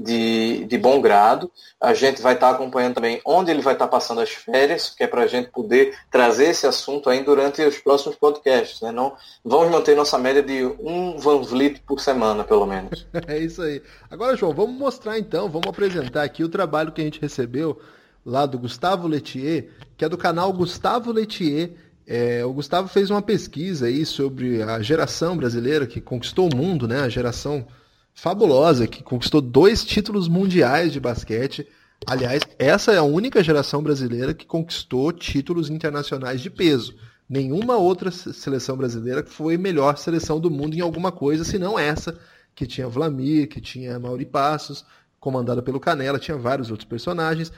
de, de bom grado. A gente vai estar acompanhando também onde ele vai estar passando as férias, que é para a gente poder trazer esse assunto aí durante os próximos podcasts. Né? Não, vamos manter nossa média de um Van Vliet por semana, pelo menos. é isso aí. Agora, João, vamos mostrar então, vamos apresentar aqui o trabalho que a gente recebeu lá do Gustavo Letier, que é do canal Gustavo Letier. É, o Gustavo fez uma pesquisa aí sobre a geração brasileira que conquistou o mundo, né? A geração fabulosa, que conquistou dois títulos mundiais de basquete. Aliás, essa é a única geração brasileira que conquistou títulos internacionais de peso. Nenhuma outra seleção brasileira foi melhor seleção do mundo em alguma coisa, senão essa, que tinha Vlamir, que tinha Mauri Passos, comandada pelo Canela, tinha vários outros personagens.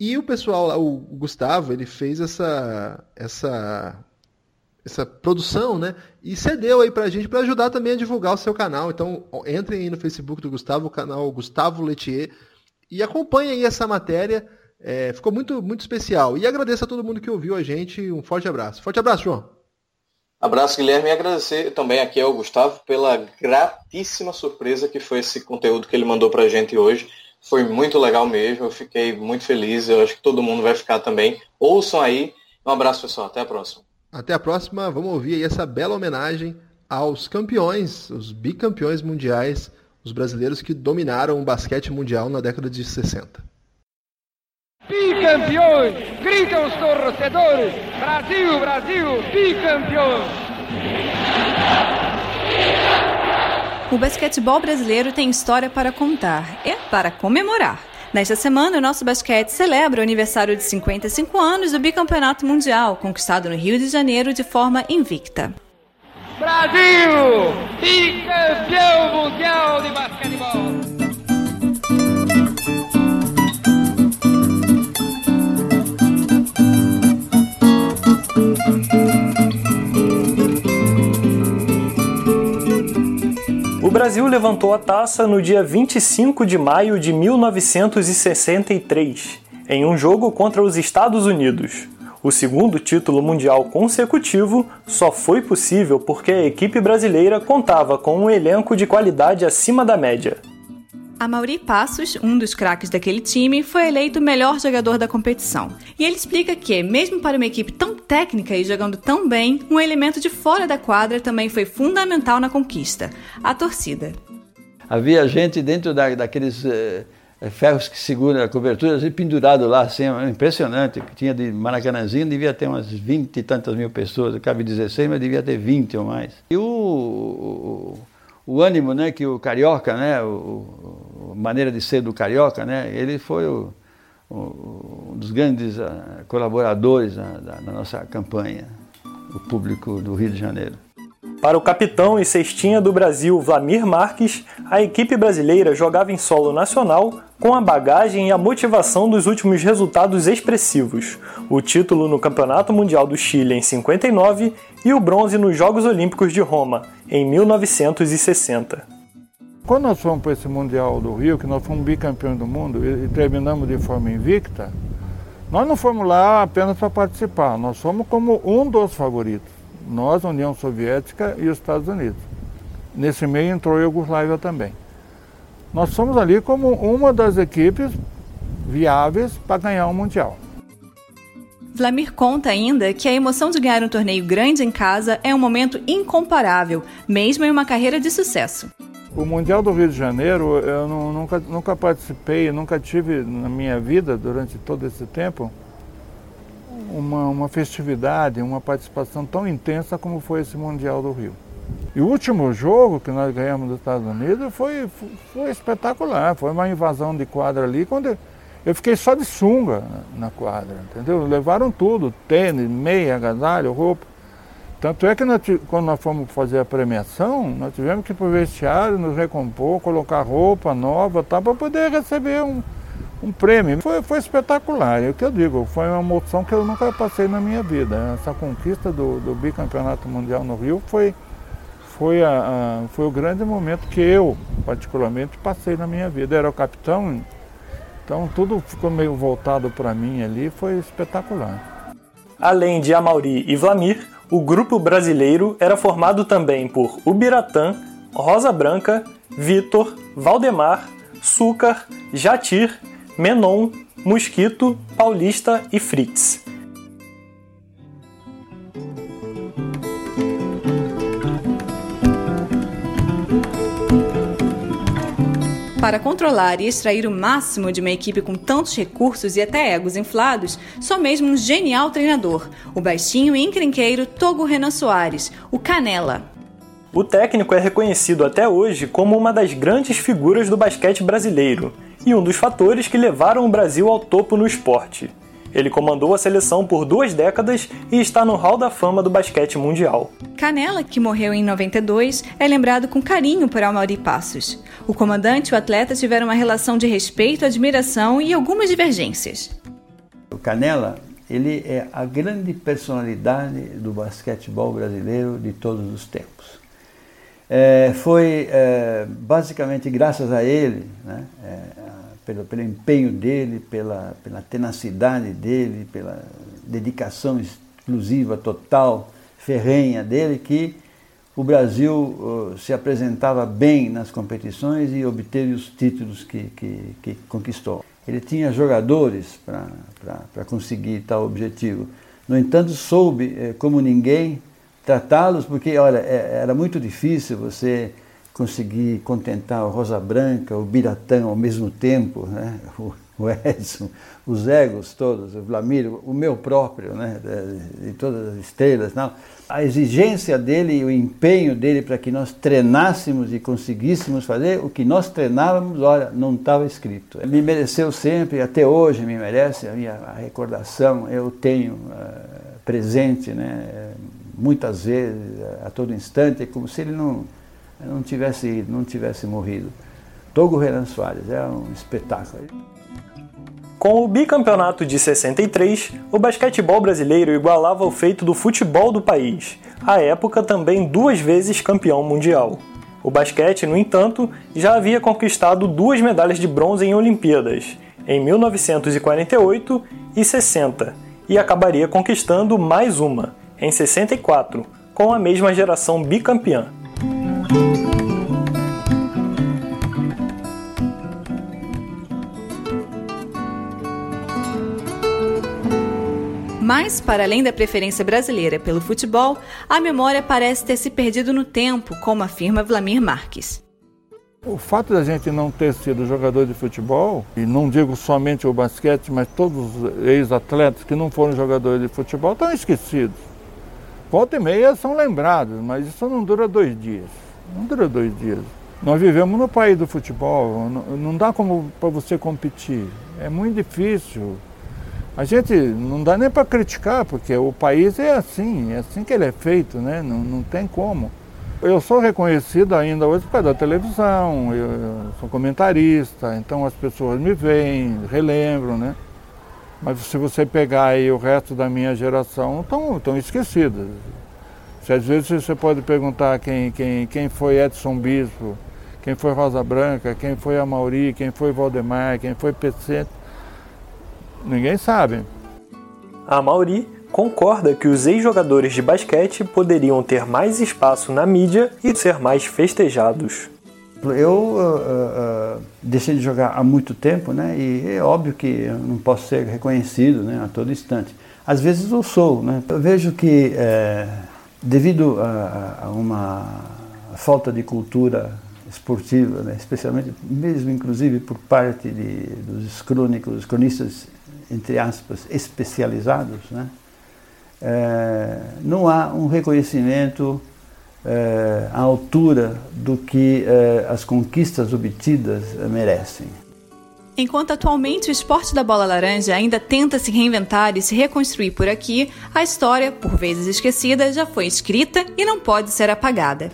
E o pessoal o Gustavo, ele fez essa, essa essa produção, né? E cedeu aí pra gente para ajudar também a divulgar o seu canal. Então, entrem aí no Facebook do Gustavo, o canal Gustavo Letier, e acompanhem aí essa matéria. É, ficou muito, muito especial. E agradeço a todo mundo que ouviu a gente. Um forte abraço. Forte abraço, João. Abraço, Guilherme, e agradecer também aqui ao Gustavo pela gratíssima surpresa que foi esse conteúdo que ele mandou pra gente hoje. Foi muito legal mesmo, eu fiquei muito feliz, eu acho que todo mundo vai ficar também. Ouçam aí. Um abraço, pessoal. Até a próxima. Até a próxima. Vamos ouvir aí essa bela homenagem aos campeões, os bicampeões mundiais, os brasileiros que dominaram o basquete mundial na década de 60. Bicampeões! Gritam os torcedores! Brasil, Brasil, bicampeões! O basquetebol brasileiro tem história para contar e para comemorar. Nesta semana, o nosso basquete celebra o aniversário de 55 anos do bicampeonato mundial, conquistado no Rio de Janeiro de forma invicta. Brasil, bicampeão mundial de basquetebol! O Brasil levantou a taça no dia 25 de maio de 1963, em um jogo contra os Estados Unidos. O segundo título mundial consecutivo só foi possível porque a equipe brasileira contava com um elenco de qualidade acima da média. A Mauri Passos, um dos craques daquele time, foi eleito o melhor jogador da competição. E ele explica que, mesmo para uma equipe tão técnica e jogando tão bem, um elemento de fora da quadra também foi fundamental na conquista: a torcida. Havia gente dentro da, daqueles eh, ferros que seguram a cobertura, assim, pendurado lá, assim, impressionante. Tinha de Maracanãzinho, devia ter umas 20 e tantas mil pessoas, cabe 16, mas devia ter 20 ou mais. E o, o, o ânimo né, que o carioca, né, o, maneira de ser do carioca, né? Ele foi o, o, um dos grandes uh, colaboradores uh, da, da nossa campanha, o público do Rio de Janeiro. Para o capitão e cestinha do Brasil, Vlamir Marques, a equipe brasileira jogava em solo nacional com a bagagem e a motivação dos últimos resultados expressivos: o título no Campeonato Mundial do Chile em 59 e o bronze nos Jogos Olímpicos de Roma em 1960. Quando nós fomos para esse Mundial do Rio, que nós fomos bicampeões do mundo e, e terminamos de forma invicta, nós não fomos lá apenas para participar, nós fomos como um dos favoritos. Nós, União Soviética e os Estados Unidos. Nesse meio entrou a Iugoslávia também. Nós fomos ali como uma das equipes viáveis para ganhar o um Mundial. Vlamir conta ainda que a emoção de ganhar um torneio grande em casa é um momento incomparável, mesmo em uma carreira de sucesso. O Mundial do Rio de Janeiro, eu não, nunca, nunca participei, nunca tive na minha vida, durante todo esse tempo, uma, uma festividade, uma participação tão intensa como foi esse Mundial do Rio. E o último jogo que nós ganhamos dos Estados Unidos foi, foi espetacular, foi uma invasão de quadra ali, quando eu fiquei só de sunga na quadra, entendeu? Levaram tudo, tênis, meia, agasalho, roupa. Tanto é que nós, quando nós fomos fazer a premiação, nós tivemos que ir para o vestiário, nos recompor, colocar roupa nova tá, para poder receber um, um prêmio. Foi, foi espetacular, é o que eu digo, foi uma emoção que eu nunca passei na minha vida. Essa conquista do, do bicampeonato mundial no Rio foi, foi, a, a, foi o grande momento que eu, particularmente, passei na minha vida. Eu era o capitão, então tudo ficou meio voltado para mim ali, foi espetacular. Além de Amauri e Vlamir, o grupo brasileiro era formado também por Ubiratã, Rosa Branca, Vitor, Valdemar, Súcar, Jatir, Menon, Mosquito, Paulista e Fritz. Para controlar e extrair o máximo de uma equipe com tantos recursos e até egos inflados, só mesmo um genial treinador, o baixinho e encrenqueiro Togo Renan Soares, o Canela. O técnico é reconhecido até hoje como uma das grandes figuras do basquete brasileiro e um dos fatores que levaram o Brasil ao topo no esporte. Ele comandou a seleção por duas décadas e está no Hall da Fama do basquete mundial. Canela, que morreu em 92, é lembrado com carinho por Almauri Passos. O comandante e o atleta tiveram uma relação de respeito, admiração e algumas divergências. O Canela, ele é a grande personalidade do basquetebol brasileiro de todos os tempos. É, foi é, basicamente graças a ele, né, é, pelo, pelo empenho dele, pela, pela tenacidade dele, pela dedicação exclusiva, total, ferrenha dele, que o Brasil uh, se apresentava bem nas competições e obteve os títulos que, que, que conquistou. Ele tinha jogadores para conseguir tal objetivo. No entanto, soube, eh, como ninguém, tratá-los, porque, olha, é, era muito difícil você conseguir contentar o Rosa Branca, o Biratã ao mesmo tempo, né? o, o Edson, os egos todos, o Vlamir, o meu próprio, né? de, todas as estrelas. Não. A exigência dele e o empenho dele para que nós treinássemos e conseguíssemos fazer o que nós treinávamos, olha, não estava escrito. Me mereceu sempre, até hoje me merece, a minha a recordação eu tenho uh, presente, né? muitas vezes, a todo instante, como se ele não não tivesse, não tivesse morrido. Togo Renan Soares é um espetáculo. Com o bicampeonato de 63, o basquetebol brasileiro igualava o feito do futebol do país, à época também duas vezes campeão mundial. O basquete, no entanto, já havia conquistado duas medalhas de bronze em Olimpíadas, em 1948 e 60, e acabaria conquistando mais uma, em 64, com a mesma geração bicampeã. Mas, para além da preferência brasileira pelo futebol, a memória parece ter se perdido no tempo, como afirma Vlamir Marques. O fato da gente não ter sido jogador de futebol, e não digo somente o basquete, mas todos os ex-atletas que não foram jogadores de futebol estão esquecidos. Volta e meia são lembrados, mas isso não dura dois dias. Não dura dois dias. Nós vivemos no país do futebol, não dá como para você competir. É muito difícil. A gente não dá nem para criticar, porque o país é assim, é assim que ele é feito, né? Não, não tem como. Eu sou reconhecido ainda hoje por causa da televisão, eu, sou comentarista, então as pessoas me veem, relembram, né? Mas se você pegar aí o resto da minha geração, estão esquecidas. Se às vezes você pode perguntar quem, quem, quem foi Edson Bispo, quem foi Rosa Branca, quem foi Amauri, quem foi Valdemar, quem foi Pecete, Ninguém sabe. A Mauri concorda que os ex-jogadores de basquete poderiam ter mais espaço na mídia e ser mais festejados. Eu uh, uh, deixei de jogar há muito tempo, né? E é óbvio que eu não posso ser reconhecido, né? A todo instante. Às vezes eu sou, né? Eu vejo que é, devido a, a, uma falta de cultura esportiva, né? especialmente, mesmo inclusive por parte de, dos crônicos, cronistas entre aspas, especializados, né? É, não há um reconhecimento é, à altura do que é, as conquistas obtidas merecem. Enquanto atualmente o esporte da bola laranja ainda tenta se reinventar e se reconstruir por aqui, a história, por vezes esquecida, já foi escrita e não pode ser apagada.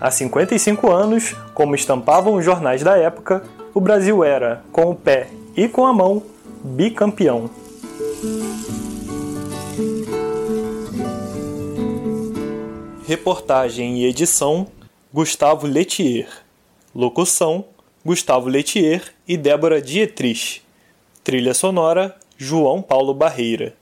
Há 55 anos, como estampavam os jornais da época, o Brasil era, com o pé e com a mão, bicampeão. Reportagem e edição: Gustavo Letier. Locução: Gustavo Letier e Débora Dietrich. Trilha sonora: João Paulo Barreira.